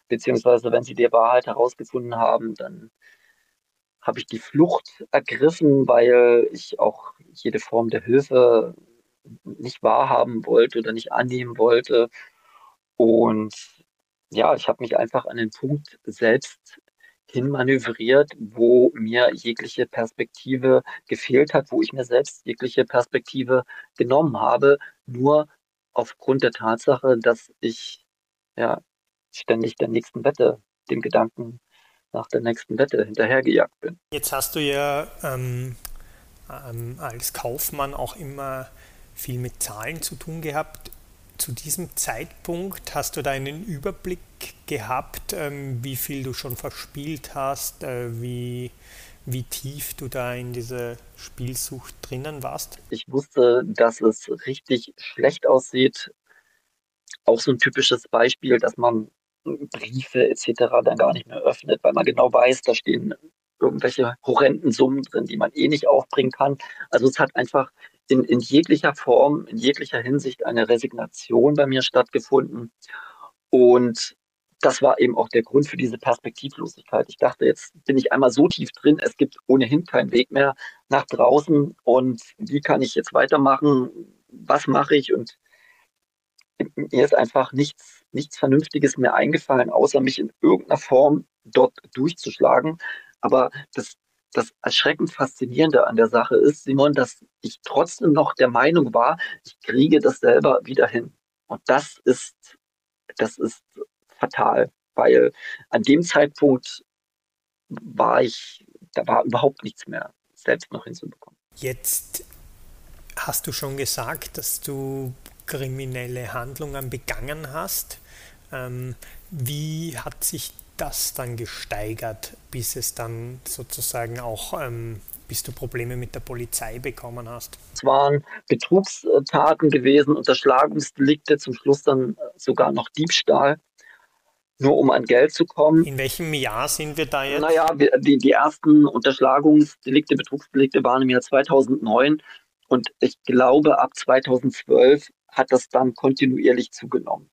Beziehungsweise, wenn sie die Wahrheit herausgefunden haben, dann habe ich die Flucht ergriffen, weil ich auch jede Form der Hilfe nicht wahrhaben wollte oder nicht annehmen wollte. Und ja, ich habe mich einfach an den Punkt selbst hinmanövriert, wo mir jegliche Perspektive gefehlt hat, wo ich mir selbst jegliche Perspektive genommen habe, nur aufgrund der Tatsache, dass ich ja ständig der nächsten Wette, dem Gedanken nach der nächsten Wette hinterhergejagt bin. Jetzt hast du ja ähm, ähm, als Kaufmann auch immer viel mit Zahlen zu tun gehabt zu diesem Zeitpunkt hast du da einen Überblick gehabt, ähm, wie viel du schon verspielt hast, äh, wie, wie tief du da in dieser Spielsucht drinnen warst? Ich wusste, dass es richtig schlecht aussieht. Auch so ein typisches Beispiel, dass man Briefe etc. dann gar nicht mehr öffnet, weil man genau weiß, da stehen irgendwelche horrenden Summen drin, die man eh nicht aufbringen kann. Also es hat einfach in, in jeglicher Form, in jeglicher Hinsicht eine Resignation bei mir stattgefunden. Und das war eben auch der Grund für diese Perspektivlosigkeit. Ich dachte, jetzt bin ich einmal so tief drin, es gibt ohnehin keinen Weg mehr nach draußen. Und wie kann ich jetzt weitermachen? Was mache ich? Und mir ist einfach nichts, nichts Vernünftiges mehr eingefallen, außer mich in irgendeiner Form dort durchzuschlagen. Aber das, das erschreckend Faszinierende an der Sache ist, Simon, dass ich trotzdem noch der Meinung war, ich kriege das selber wieder hin. Und das ist, das ist fatal, weil an dem Zeitpunkt war ich, da war überhaupt nichts mehr selbst noch hinzubekommen. Jetzt hast du schon gesagt, dass du kriminelle Handlungen begangen hast. Ähm, wie hat sich das dann gesteigert, bis es dann sozusagen auch, ähm, bis du Probleme mit der Polizei bekommen hast? Es waren Betrugstaten gewesen, Unterschlagungsdelikte, zum Schluss dann sogar noch Diebstahl, nur um an Geld zu kommen. In welchem Jahr sind wir da jetzt? Naja, die, die ersten Unterschlagungsdelikte, Betrugsdelikte waren im Jahr 2009 und ich glaube, ab 2012 hat das dann kontinuierlich zugenommen.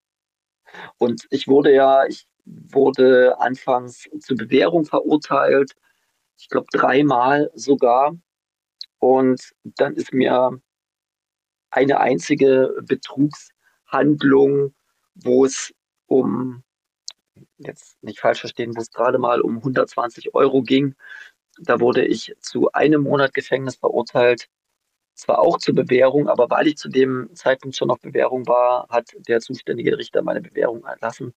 Und ich wurde ja, ich wurde anfangs zur Bewährung verurteilt, ich glaube dreimal sogar. Und dann ist mir eine einzige Betrugshandlung, wo es um, jetzt nicht falsch verstehen, wo es gerade mal um 120 Euro ging, da wurde ich zu einem Monat Gefängnis verurteilt. Zwar auch zur Bewährung, aber weil ich zu dem Zeitpunkt schon auf Bewährung war, hat der zuständige Richter meine Bewährung erlassen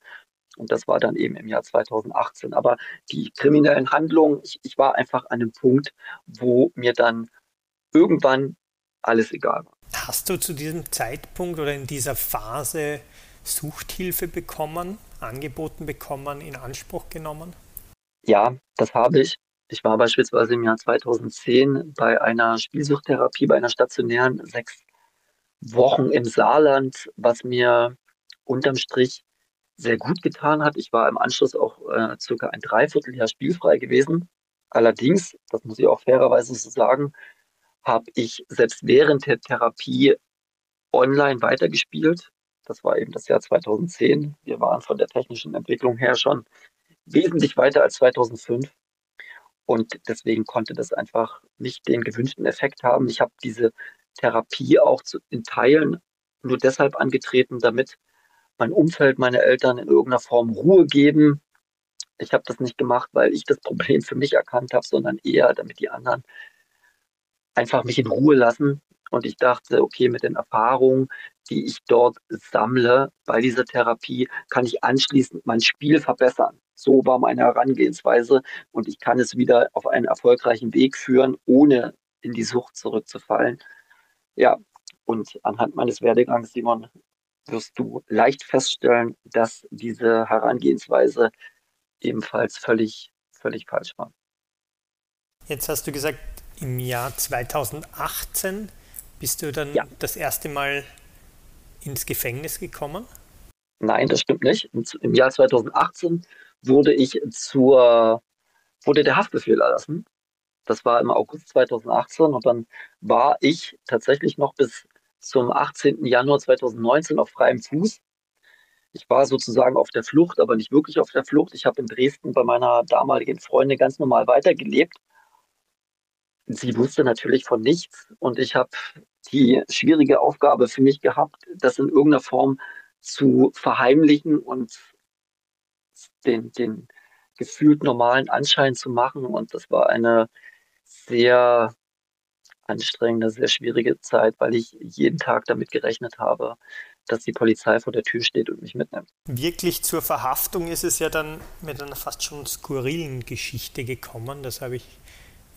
und das war dann eben im Jahr 2018. Aber die kriminellen Handlungen, ich, ich war einfach an einem Punkt, wo mir dann irgendwann alles egal war. Hast du zu diesem Zeitpunkt oder in dieser Phase Suchthilfe bekommen, angeboten bekommen, in Anspruch genommen? Ja, das habe ich. Ich war beispielsweise im Jahr 2010 bei einer Spielsuchttherapie, bei einer stationären sechs Wochen im Saarland, was mir unterm Strich sehr gut getan hat. Ich war im Anschluss auch äh, circa ein Dreivierteljahr spielfrei gewesen. Allerdings, das muss ich auch fairerweise so sagen, habe ich selbst während der Therapie online weitergespielt. Das war eben das Jahr 2010. Wir waren von der technischen Entwicklung her schon wesentlich weiter als 2005. Und deswegen konnte das einfach nicht den gewünschten Effekt haben. Ich habe diese Therapie auch zu, in Teilen nur deshalb angetreten, damit mein Umfeld, meine Eltern in irgendeiner Form Ruhe geben. Ich habe das nicht gemacht, weil ich das Problem für mich erkannt habe, sondern eher, damit die anderen einfach mich in Ruhe lassen. Und ich dachte, okay, mit den Erfahrungen, die ich dort sammle bei dieser Therapie, kann ich anschließend mein Spiel verbessern. So war meine Herangehensweise und ich kann es wieder auf einen erfolgreichen Weg führen, ohne in die Sucht zurückzufallen. Ja, und anhand meines Werdegangs, Simon, wirst du leicht feststellen, dass diese Herangehensweise ebenfalls völlig, völlig falsch war. Jetzt hast du gesagt, im Jahr 2018 bist du dann ja. das erste Mal ins Gefängnis gekommen? Nein, das stimmt nicht. Im Jahr 2018 wurde ich zur, wurde der Haftbefehl erlassen. Das war im August 2018 und dann war ich tatsächlich noch bis zum 18. Januar 2019 auf freiem Fuß. Ich war sozusagen auf der Flucht, aber nicht wirklich auf der Flucht. Ich habe in Dresden bei meiner damaligen Freundin ganz normal weitergelebt. Sie wusste natürlich von nichts und ich habe die schwierige Aufgabe für mich gehabt, das in irgendeiner Form zu verheimlichen und den, den gefühlt normalen Anschein zu machen. Und das war eine sehr anstrengende, sehr schwierige Zeit, weil ich jeden Tag damit gerechnet habe, dass die Polizei vor der Tür steht und mich mitnimmt. Wirklich zur Verhaftung ist es ja dann mit einer fast schon skurrilen Geschichte gekommen. Das habe ich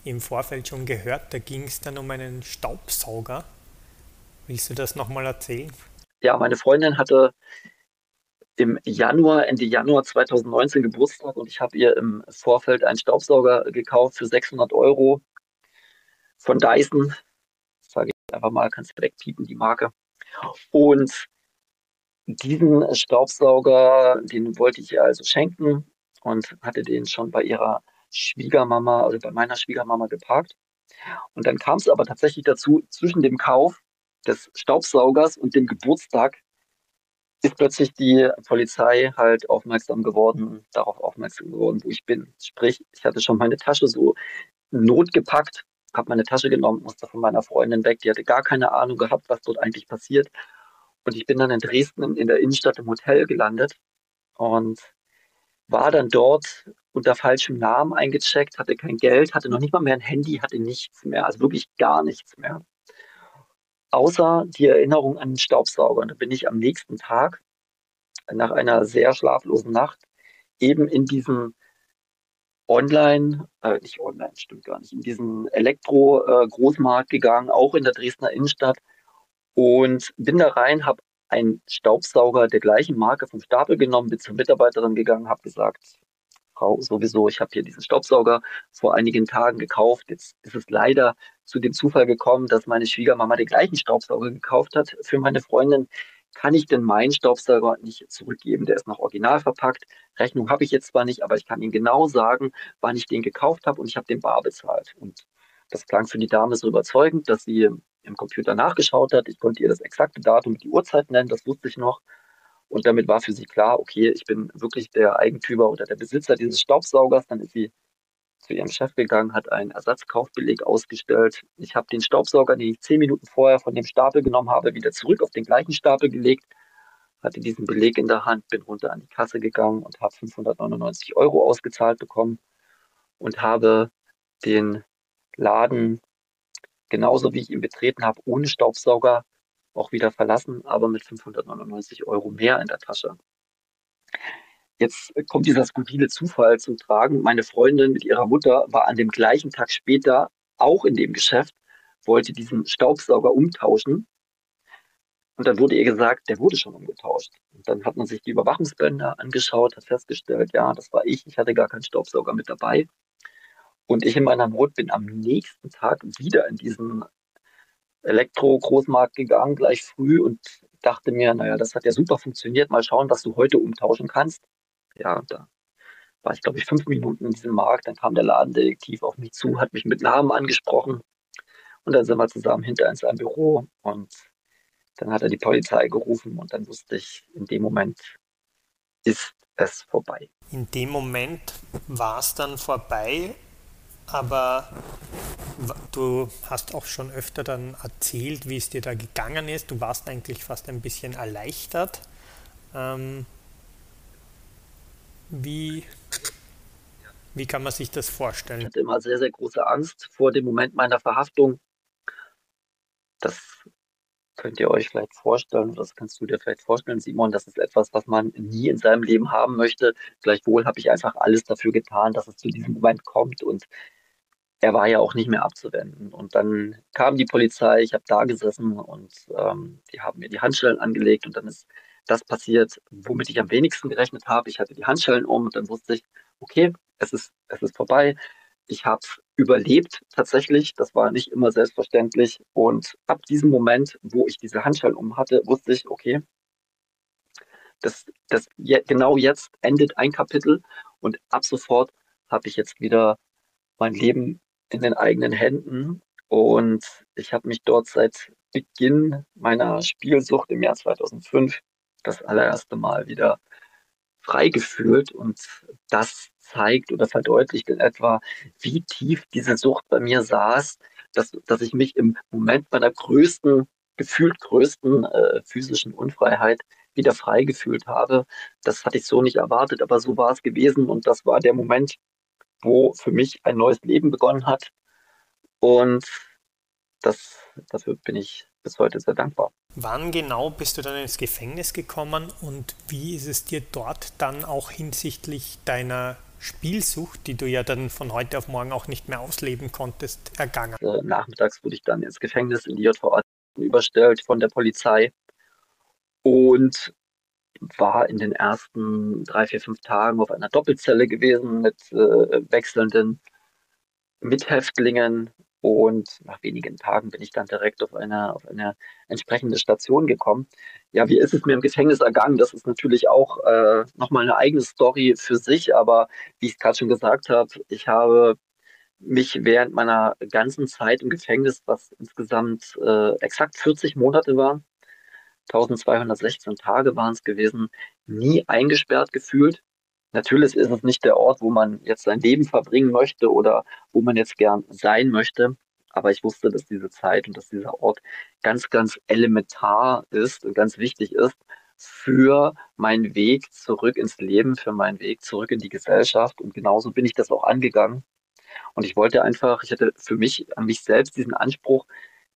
im Vorfeld schon gehört. Da ging es dann um einen Staubsauger. Willst du das nochmal erzählen? Ja, meine Freundin hatte im Januar, Ende Januar 2019 Geburtstag und ich habe ihr im Vorfeld einen Staubsauger gekauft für 600 Euro von Dyson. Sage ich einfach mal, kannst du wegpiepen, die Marke. Und diesen Staubsauger, den wollte ich ihr also schenken und hatte den schon bei ihrer Schwiegermama, also bei meiner Schwiegermama geparkt. Und dann kam es aber tatsächlich dazu, zwischen dem Kauf des Staubsaugers und dem Geburtstag ist plötzlich die Polizei halt aufmerksam geworden, darauf aufmerksam geworden, wo ich bin. Sprich, ich hatte schon meine Tasche so notgepackt, habe meine Tasche genommen, musste von meiner Freundin weg, die hatte gar keine Ahnung gehabt, was dort eigentlich passiert. Und ich bin dann in Dresden in der Innenstadt im Hotel gelandet und war dann dort unter falschem Namen eingecheckt, hatte kein Geld, hatte noch nicht mal mehr ein Handy, hatte nichts mehr, also wirklich gar nichts mehr. Außer die Erinnerung an den Staubsauger. Und da bin ich am nächsten Tag nach einer sehr schlaflosen Nacht eben in diesem Online, äh, nicht online, stimmt gar nicht, in diesen Elektro-Großmarkt äh, gegangen, auch in der Dresdner Innenstadt und bin da rein, habe einen Staubsauger der gleichen Marke vom Stapel genommen, bin zur Mitarbeiterin gegangen, habe gesagt, Frau, sowieso, ich habe hier diesen Staubsauger vor einigen Tagen gekauft. Jetzt ist es leider zu dem Zufall gekommen, dass meine Schwiegermama den gleichen Staubsauger gekauft hat für meine Freundin. Kann ich denn meinen Staubsauger nicht zurückgeben? Der ist noch original verpackt. Rechnung habe ich jetzt zwar nicht, aber ich kann Ihnen genau sagen, wann ich den gekauft habe und ich habe den bar bezahlt. Und das klang für die Dame so überzeugend, dass sie im Computer nachgeschaut hat. Ich konnte ihr das exakte Datum und die Uhrzeit nennen, das wusste ich noch. Und damit war für sie klar, okay, ich bin wirklich der Eigentümer oder der Besitzer dieses Staubsaugers. Dann ist sie zu ihrem Chef gegangen, hat einen Ersatzkaufbeleg ausgestellt. Ich habe den Staubsauger, den ich zehn Minuten vorher von dem Stapel genommen habe, wieder zurück auf den gleichen Stapel gelegt, hatte diesen Beleg in der Hand, bin runter an die Kasse gegangen und habe 599 Euro ausgezahlt bekommen und habe den Laden genauso wie ich ihn betreten habe, ohne Staubsauger auch wieder verlassen, aber mit 599 Euro mehr in der Tasche. Jetzt kommt dieser skurrile Zufall zum Tragen. Meine Freundin mit ihrer Mutter war an dem gleichen Tag später auch in dem Geschäft, wollte diesen Staubsauger umtauschen. Und dann wurde ihr gesagt, der wurde schon umgetauscht. Und dann hat man sich die Überwachungsbänder angeschaut, hat festgestellt, ja, das war ich, ich hatte gar keinen Staubsauger mit dabei. Und ich in meiner Not bin am nächsten Tag wieder in diesen Elektro-Großmarkt gegangen, gleich früh und dachte mir, naja, das hat ja super funktioniert. Mal schauen, was du heute umtauschen kannst. Ja, da war ich, glaube ich, fünf Minuten in diesem Markt. Dann kam der Ladendetektiv auf mich zu, hat mich mit Namen angesprochen. Und dann sind wir zusammen hinter in seinem Büro und dann hat er die Polizei gerufen und dann wusste ich, in dem Moment ist es vorbei. In dem Moment war es dann vorbei, aber du hast auch schon öfter dann erzählt, wie es dir da gegangen ist. Du warst eigentlich fast ein bisschen erleichtert. Ähm, wie, wie kann man sich das vorstellen? Ich hatte immer sehr, sehr große Angst vor dem Moment meiner Verhaftung. Das könnt ihr euch vielleicht vorstellen, das kannst du dir vielleicht vorstellen, Simon, das ist etwas, was man nie in seinem Leben haben möchte. Gleichwohl habe ich einfach alles dafür getan, dass es zu diesem Moment kommt und er war ja auch nicht mehr abzuwenden. Und dann kam die Polizei, ich habe da gesessen und ähm, die haben mir die Handschellen angelegt und dann ist das passiert, womit ich am wenigsten gerechnet habe. Ich hatte die Handschellen um und dann wusste ich, okay, es ist, es ist vorbei. Ich habe überlebt tatsächlich. Das war nicht immer selbstverständlich. Und ab diesem Moment, wo ich diese Handschellen um hatte, wusste ich, okay, das, das je, genau jetzt endet ein Kapitel und ab sofort habe ich jetzt wieder mein Leben in den eigenen Händen. Und ich habe mich dort seit Beginn meiner Spielsucht im Jahr 2005 das allererste Mal wieder frei gefühlt und das zeigt oder verdeutlicht in etwa, wie tief diese Sucht bei mir saß, dass, dass ich mich im Moment meiner größten, gefühlt größten äh, physischen Unfreiheit wieder frei gefühlt habe. Das hatte ich so nicht erwartet, aber so war es gewesen und das war der Moment, wo für mich ein neues Leben begonnen hat. Und das, dafür bin ich bis heute sehr dankbar. Wann genau bist du dann ins Gefängnis gekommen und wie ist es dir dort dann auch hinsichtlich deiner Spielsucht, die du ja dann von heute auf morgen auch nicht mehr ausleben konntest, ergangen? Äh, nachmittags wurde ich dann ins Gefängnis in die JVA überstellt von der Polizei und war in den ersten drei, vier, fünf Tagen auf einer Doppelzelle gewesen mit äh, wechselnden Mithäftlingen und nach wenigen Tagen bin ich dann direkt auf eine, auf eine entsprechende Station gekommen. Ja, wie ist es mir im Gefängnis ergangen? Das ist natürlich auch äh, nochmal eine eigene Story für sich, aber wie ich es gerade schon gesagt habe, ich habe mich während meiner ganzen Zeit im Gefängnis, was insgesamt äh, exakt 40 Monate war, 1216 Tage waren es gewesen, nie eingesperrt gefühlt. Natürlich ist es nicht der Ort, wo man jetzt sein Leben verbringen möchte oder wo man jetzt gern sein möchte. Aber ich wusste, dass diese Zeit und dass dieser Ort ganz, ganz elementar ist und ganz wichtig ist für meinen Weg zurück ins Leben, für meinen Weg zurück in die Gesellschaft. Und genauso bin ich das auch angegangen. Und ich wollte einfach, ich hatte für mich, an mich selbst diesen Anspruch,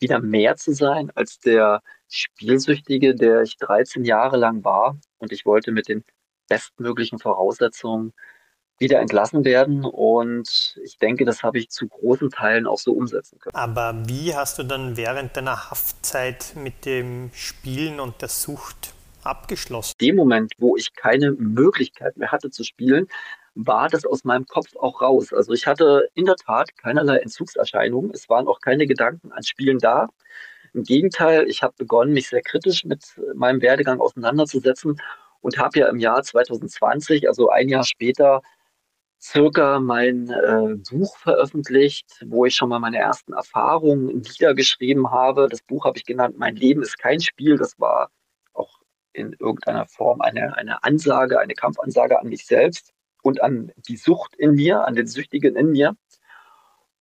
wieder mehr zu sein als der Spielsüchtige, der ich 13 Jahre lang war. Und ich wollte mit den bestmöglichen Voraussetzungen wieder entlassen werden. Und ich denke, das habe ich zu großen Teilen auch so umsetzen können. Aber wie hast du dann während deiner Haftzeit mit dem Spielen und der Sucht abgeschlossen? In dem Moment, wo ich keine Möglichkeit mehr hatte zu spielen, war das aus meinem Kopf auch raus. Also ich hatte in der Tat keinerlei Entzugserscheinungen. Es waren auch keine Gedanken an Spielen da. Im Gegenteil, ich habe begonnen, mich sehr kritisch mit meinem Werdegang auseinanderzusetzen und habe ja im Jahr 2020, also ein Jahr später, circa mein äh, Buch veröffentlicht, wo ich schon mal meine ersten Erfahrungen niedergeschrieben habe. Das Buch habe ich genannt, Mein Leben ist kein Spiel. Das war auch in irgendeiner Form eine, eine Ansage, eine Kampfansage an mich selbst und an die Sucht in mir, an den Süchtigen in mir.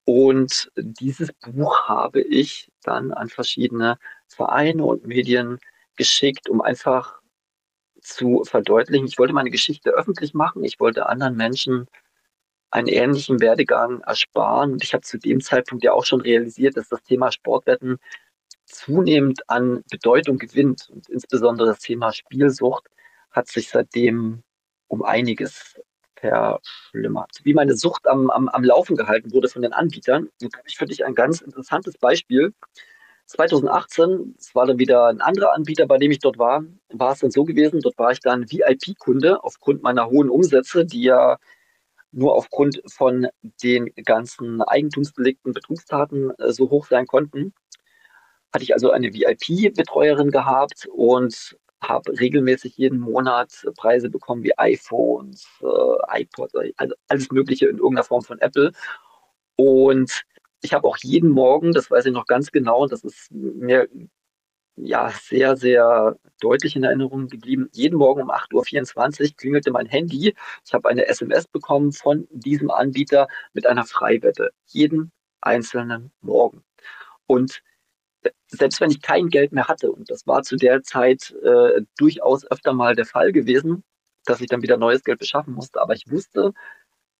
Und dieses Buch habe ich dann an verschiedene Vereine und Medien geschickt, um einfach zu verdeutlichen. Ich wollte meine Geschichte öffentlich machen. Ich wollte anderen Menschen einen ähnlichen Werdegang ersparen. Und ich habe zu dem Zeitpunkt ja auch schon realisiert, dass das Thema Sportwetten zunehmend an Bedeutung gewinnt. Und insbesondere das Thema Spielsucht hat sich seitdem um einiges verschlimmert. Wie meine Sucht am, am, am Laufen gehalten wurde von den Anbietern. Habe ich für dich ein ganz interessantes Beispiel. 2018, es war dann wieder ein anderer Anbieter, bei dem ich dort war, war es dann so gewesen, dort war ich dann VIP-Kunde aufgrund meiner hohen Umsätze, die ja nur aufgrund von den ganzen eigentumsbelegten Betrugstaten äh, so hoch sein konnten. Hatte ich also eine VIP-Betreuerin gehabt und habe regelmäßig jeden Monat Preise bekommen wie iPhones, äh, iPods, also alles Mögliche in irgendeiner Form von Apple. Und ich habe auch jeden Morgen, das weiß ich noch ganz genau, das ist mir ja sehr, sehr deutlich in Erinnerung geblieben. Jeden Morgen um 8.24 Uhr klingelte mein Handy. Ich habe eine SMS bekommen von diesem Anbieter mit einer Freiwette. Jeden einzelnen Morgen. Und selbst wenn ich kein Geld mehr hatte, und das war zu der Zeit äh, durchaus öfter mal der Fall gewesen, dass ich dann wieder neues Geld beschaffen musste, aber ich wusste,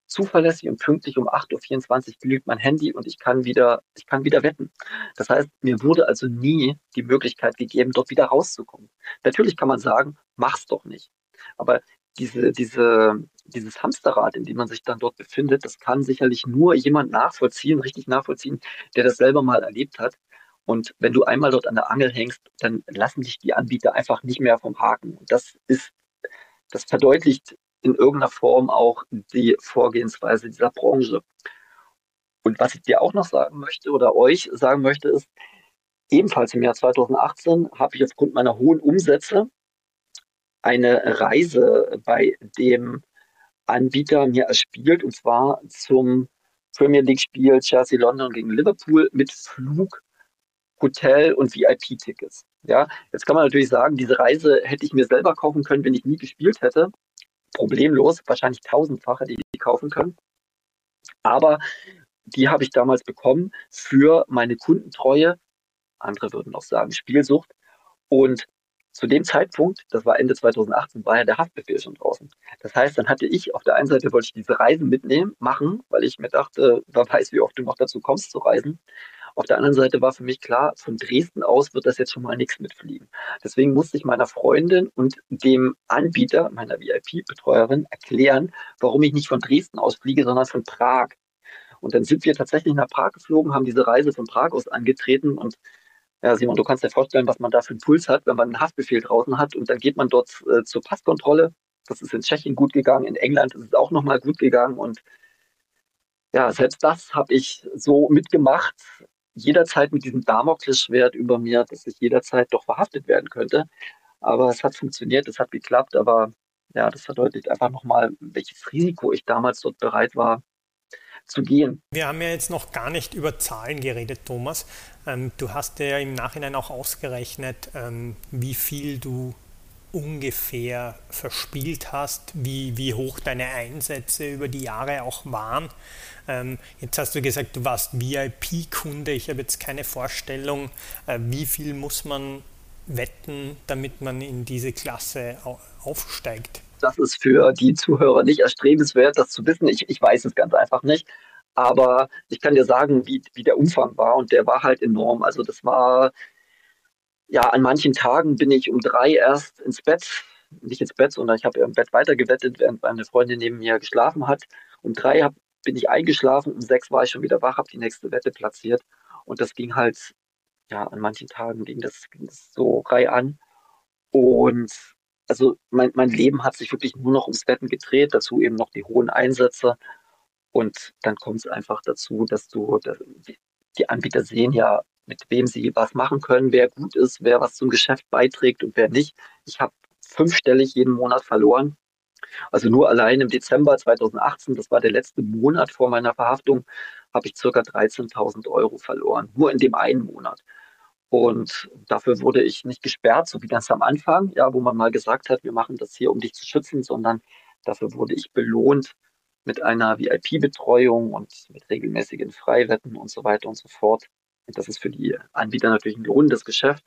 zuverlässig und pünktlich um 8.24 Uhr glüht mein Handy und ich kann wieder, ich kann wieder wetten. Das heißt, mir wurde also nie die Möglichkeit gegeben, dort wieder rauszukommen. Natürlich kann man sagen, mach's doch nicht. Aber diese, diese, dieses Hamsterrad, in dem man sich dann dort befindet, das kann sicherlich nur jemand nachvollziehen, richtig nachvollziehen, der das selber mal erlebt hat. Und wenn du einmal dort an der Angel hängst, dann lassen dich die Anbieter einfach nicht mehr vom Haken. Und das ist, das verdeutlicht in irgendeiner Form auch die Vorgehensweise dieser Branche. Und was ich dir auch noch sagen möchte oder euch sagen möchte, ist, ebenfalls im Jahr 2018 habe ich aufgrund meiner hohen Umsätze eine Reise bei dem Anbieter mir erspielt, und zwar zum Premier League-Spiel Chelsea London gegen Liverpool mit Flug, Hotel und VIP-Tickets. Ja, jetzt kann man natürlich sagen, diese Reise hätte ich mir selber kaufen können, wenn ich nie gespielt hätte problemlos, wahrscheinlich tausendfach hätte ich die kaufen können. Aber die habe ich damals bekommen für meine Kundentreue, andere würden auch sagen Spielsucht. Und zu dem Zeitpunkt, das war Ende 2018, war ja der Haftbefehl schon draußen. Das heißt, dann hatte ich auf der einen Seite wollte ich diese Reisen mitnehmen, machen, weil ich mir dachte, wer weiß, wie oft du noch dazu kommst zu reisen. Auf der anderen Seite war für mich klar, von Dresden aus wird das jetzt schon mal nichts mitfliegen. Deswegen musste ich meiner Freundin und dem Anbieter, meiner VIP-Betreuerin, erklären, warum ich nicht von Dresden aus fliege, sondern von Prag. Und dann sind wir tatsächlich nach Prag geflogen, haben diese Reise von Prag aus angetreten und ja, Simon, du kannst dir vorstellen, was man da für einen Puls hat, wenn man einen Haftbefehl draußen hat und dann geht man dort äh, zur Passkontrolle. Das ist in Tschechien gut gegangen, in England ist es auch nochmal gut gegangen und ja, selbst das habe ich so mitgemacht, jederzeit mit diesem Damoklesschwert über mir, dass ich jederzeit doch verhaftet werden könnte. Aber es hat funktioniert, es hat geklappt, aber ja, das verdeutlicht einfach nochmal, welches Risiko ich damals dort bereit war zu gehen. Wir haben ja jetzt noch gar nicht über Zahlen geredet, Thomas. Ähm, du hast ja im Nachhinein auch ausgerechnet, ähm, wie viel du ungefähr verspielt hast, wie, wie hoch deine Einsätze über die Jahre auch waren. Ähm, jetzt hast du gesagt, du warst VIP-Kunde. Ich habe jetzt keine Vorstellung, äh, wie viel muss man wetten, damit man in diese Klasse aufsteigt. Das ist für die Zuhörer nicht erstrebenswert, das zu wissen. Ich, ich weiß es ganz einfach nicht. Aber ich kann dir sagen, wie, wie der Umfang war. Und der war halt enorm. Also das war ja, an manchen Tagen bin ich um drei erst ins Bett, nicht ins Bett, sondern ich habe im Bett weitergewettet, während meine Freundin neben mir geschlafen hat. Um drei hab, bin ich eingeschlafen, um sechs war ich schon wieder wach, habe die nächste Wette platziert. Und das ging halt, ja, an manchen Tagen ging das, ging das so rei an. Und also mein, mein Leben hat sich wirklich nur noch ums Wetten gedreht, dazu eben noch die hohen Einsätze. Und dann kommt es einfach dazu, dass du, die Anbieter sehen ja mit wem sie was machen können, wer gut ist, wer was zum Geschäft beiträgt und wer nicht. Ich habe fünfstellig jeden Monat verloren. Also nur allein im Dezember 2018, das war der letzte Monat vor meiner Verhaftung, habe ich circa 13.000 Euro verloren. Nur in dem einen Monat. Und dafür wurde ich nicht gesperrt, so wie ganz am Anfang, ja, wo man mal gesagt hat, wir machen das hier, um dich zu schützen, sondern dafür wurde ich belohnt mit einer VIP-Betreuung und mit regelmäßigen Freiwetten und so weiter und so fort. Das ist für die Anbieter natürlich ein lohnendes Geschäft.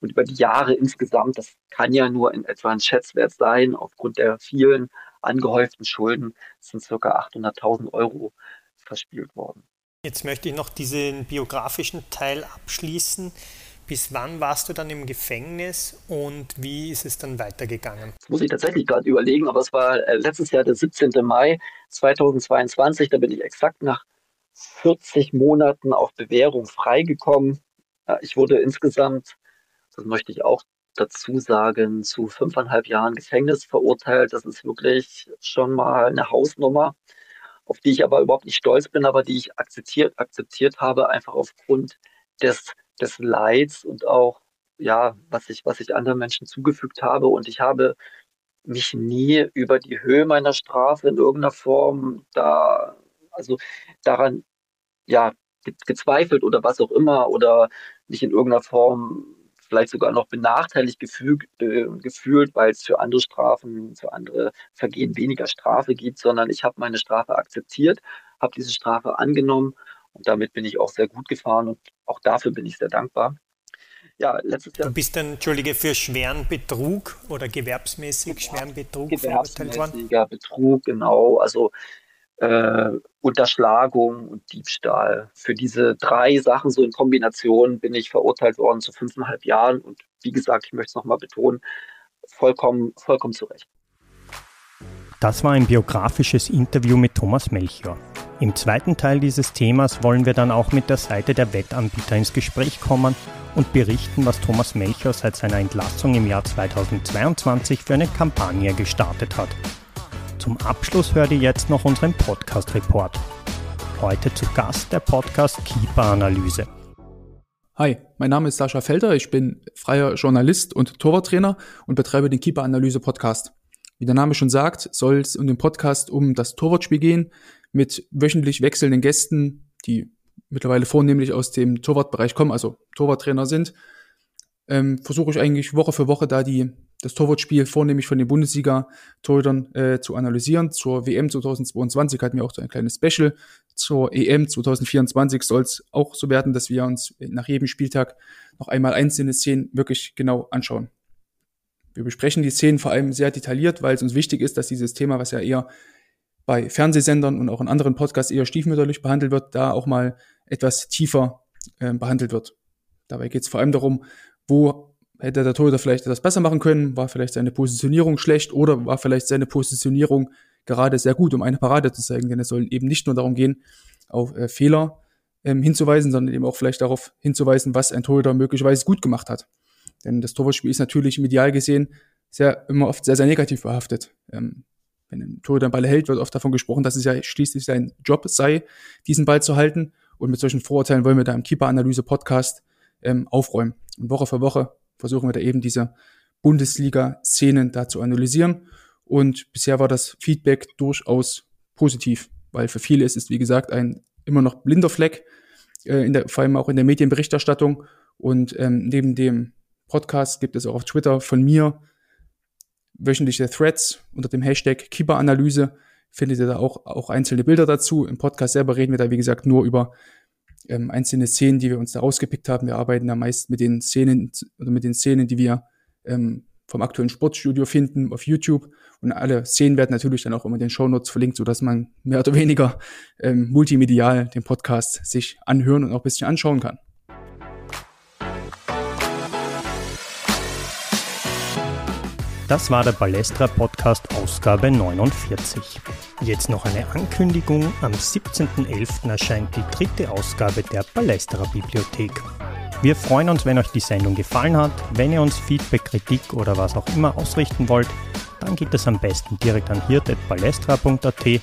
Und über die Jahre insgesamt, das kann ja nur in etwa ein Schätzwert sein, aufgrund der vielen angehäuften Schulden sind circa 800.000 Euro verspielt worden. Jetzt möchte ich noch diesen biografischen Teil abschließen. Bis wann warst du dann im Gefängnis und wie ist es dann weitergegangen? Das muss ich tatsächlich gerade überlegen, aber es war äh, letztes Jahr der 17. Mai 2022. Da bin ich exakt nach 40 Monaten auf Bewährung freigekommen. Ich wurde insgesamt, das möchte ich auch dazu sagen, zu fünfeinhalb Jahren Gefängnis verurteilt. Das ist wirklich schon mal eine Hausnummer, auf die ich aber überhaupt nicht stolz bin, aber die ich akzeptiert, akzeptiert habe, einfach aufgrund des, des Leids und auch ja, was ich, was ich anderen Menschen zugefügt habe. Und ich habe mich nie über die Höhe meiner Strafe in irgendeiner Form da, also daran, ja, gezweifelt oder was auch immer oder nicht in irgendeiner Form vielleicht sogar noch benachteiligt gefühlt, äh, gefühlt weil es für andere Strafen, für andere Vergehen weniger Strafe gibt, sondern ich habe meine Strafe akzeptiert, habe diese Strafe angenommen und damit bin ich auch sehr gut gefahren und auch dafür bin ich sehr dankbar. Ja, letztes Jahr. Du bist dann, Entschuldige, für schweren Betrug oder gewerbsmäßig schweren Betrug verurteilt worden? Betrug, genau. Also äh, Unterschlagung und Diebstahl. Für diese drei Sachen so in Kombination bin ich verurteilt worden zu fünfeinhalb Jahren. Und wie gesagt, ich möchte es nochmal betonen, vollkommen, vollkommen zu Recht. Das war ein biografisches Interview mit Thomas Melchior. Im zweiten Teil dieses Themas wollen wir dann auch mit der Seite der Wettanbieter ins Gespräch kommen und berichten, was Thomas Melchior seit seiner Entlassung im Jahr 2022 für eine Kampagne gestartet hat. Zum Abschluss hört ihr jetzt noch unseren Podcast-Report. Heute zu Gast der Podcast Keeper Analyse. Hi, mein Name ist Sascha Felder, ich bin freier Journalist und Torwarttrainer und betreibe den Keeper Analyse Podcast. Wie der Name schon sagt, soll es in dem Podcast um das Torwartspiel gehen mit wöchentlich wechselnden Gästen, die mittlerweile vornehmlich aus dem Torwartbereich kommen, also Torwarttrainer sind. Ähm, versuche ich eigentlich Woche für Woche da die das Torwartspiel vornehmlich von den Bundesliga-Torhütern äh, zu analysieren. Zur WM 2022 hatten wir auch so ein kleines Special. Zur EM 2024 soll es auch so werden, dass wir uns nach jedem Spieltag noch einmal einzelne Szenen wirklich genau anschauen. Wir besprechen die Szenen vor allem sehr detailliert, weil es uns wichtig ist, dass dieses Thema, was ja eher bei Fernsehsendern und auch in anderen Podcasts eher stiefmütterlich behandelt wird, da auch mal etwas tiefer äh, behandelt wird. Dabei geht es vor allem darum, wo hätte der Torhüter vielleicht etwas besser machen können, war vielleicht seine Positionierung schlecht oder war vielleicht seine Positionierung gerade sehr gut, um eine Parade zu zeigen, denn es soll eben nicht nur darum gehen, auf äh, Fehler ähm, hinzuweisen, sondern eben auch vielleicht darauf hinzuweisen, was ein Torhüter möglicherweise gut gemacht hat. Denn das Torwartspiel ist natürlich medial gesehen sehr, immer oft sehr, sehr negativ behaftet. Ähm, wenn ein Torhüter einen Ball hält, wird oft davon gesprochen, dass es ja schließlich sein Job sei, diesen Ball zu halten. Und mit solchen Vorurteilen wollen wir da im Keeper-Analyse-Podcast ähm, aufräumen. Und Woche für Woche versuchen wir da eben diese Bundesliga-Szenen da zu analysieren. Und bisher war das Feedback durchaus positiv, weil für viele ist es, wie gesagt, ein immer noch blinder Fleck, äh, in der, vor allem auch in der Medienberichterstattung. Und ähm, neben dem Podcast gibt es auch auf Twitter von mir wöchentliche Threads unter dem Hashtag Keeper-Analyse. Findet ihr da auch, auch einzelne Bilder dazu. Im Podcast selber reden wir da, wie gesagt, nur über ähm, einzelne Szenen, die wir uns da rausgepickt haben. Wir arbeiten da meist mit den Szenen oder mit den Szenen, die wir ähm, vom aktuellen Sportstudio finden auf YouTube. Und alle Szenen werden natürlich dann auch immer in den Shownotes verlinkt, sodass man mehr oder weniger ähm, multimedial den Podcast sich anhören und auch ein bisschen anschauen kann. Das war der Balestra Podcast Ausgabe 49. Jetzt noch eine Ankündigung. Am 17.11. erscheint die dritte Ausgabe der Balestra Bibliothek. Wir freuen uns, wenn euch die Sendung gefallen hat. Wenn ihr uns Feedback, Kritik oder was auch immer ausrichten wollt, dann geht es am besten direkt an hirt.balestra.at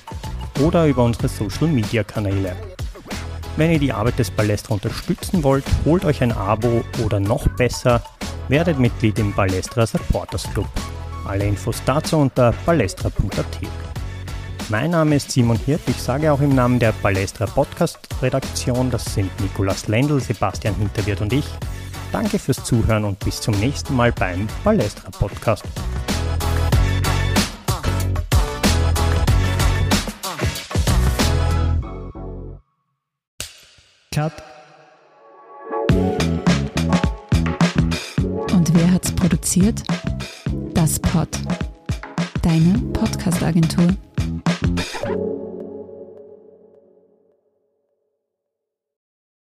oder über unsere Social Media Kanäle. Wenn ihr die Arbeit des Balestra unterstützen wollt, holt euch ein Abo oder noch besser, werdet Mitglied im Balestra Supporters Club. Alle Infos dazu unter balestra.at. Mein Name ist Simon Hirt. Ich sage auch im Namen der Balestra Podcast Redaktion, das sind Nikolas Lendl, Sebastian Hinterwirt und ich. Danke fürs Zuhören und bis zum nächsten Mal beim Balestra Podcast. Cut. Und wer hat's produziert? Das Pod. Deine Podcast-Agentur.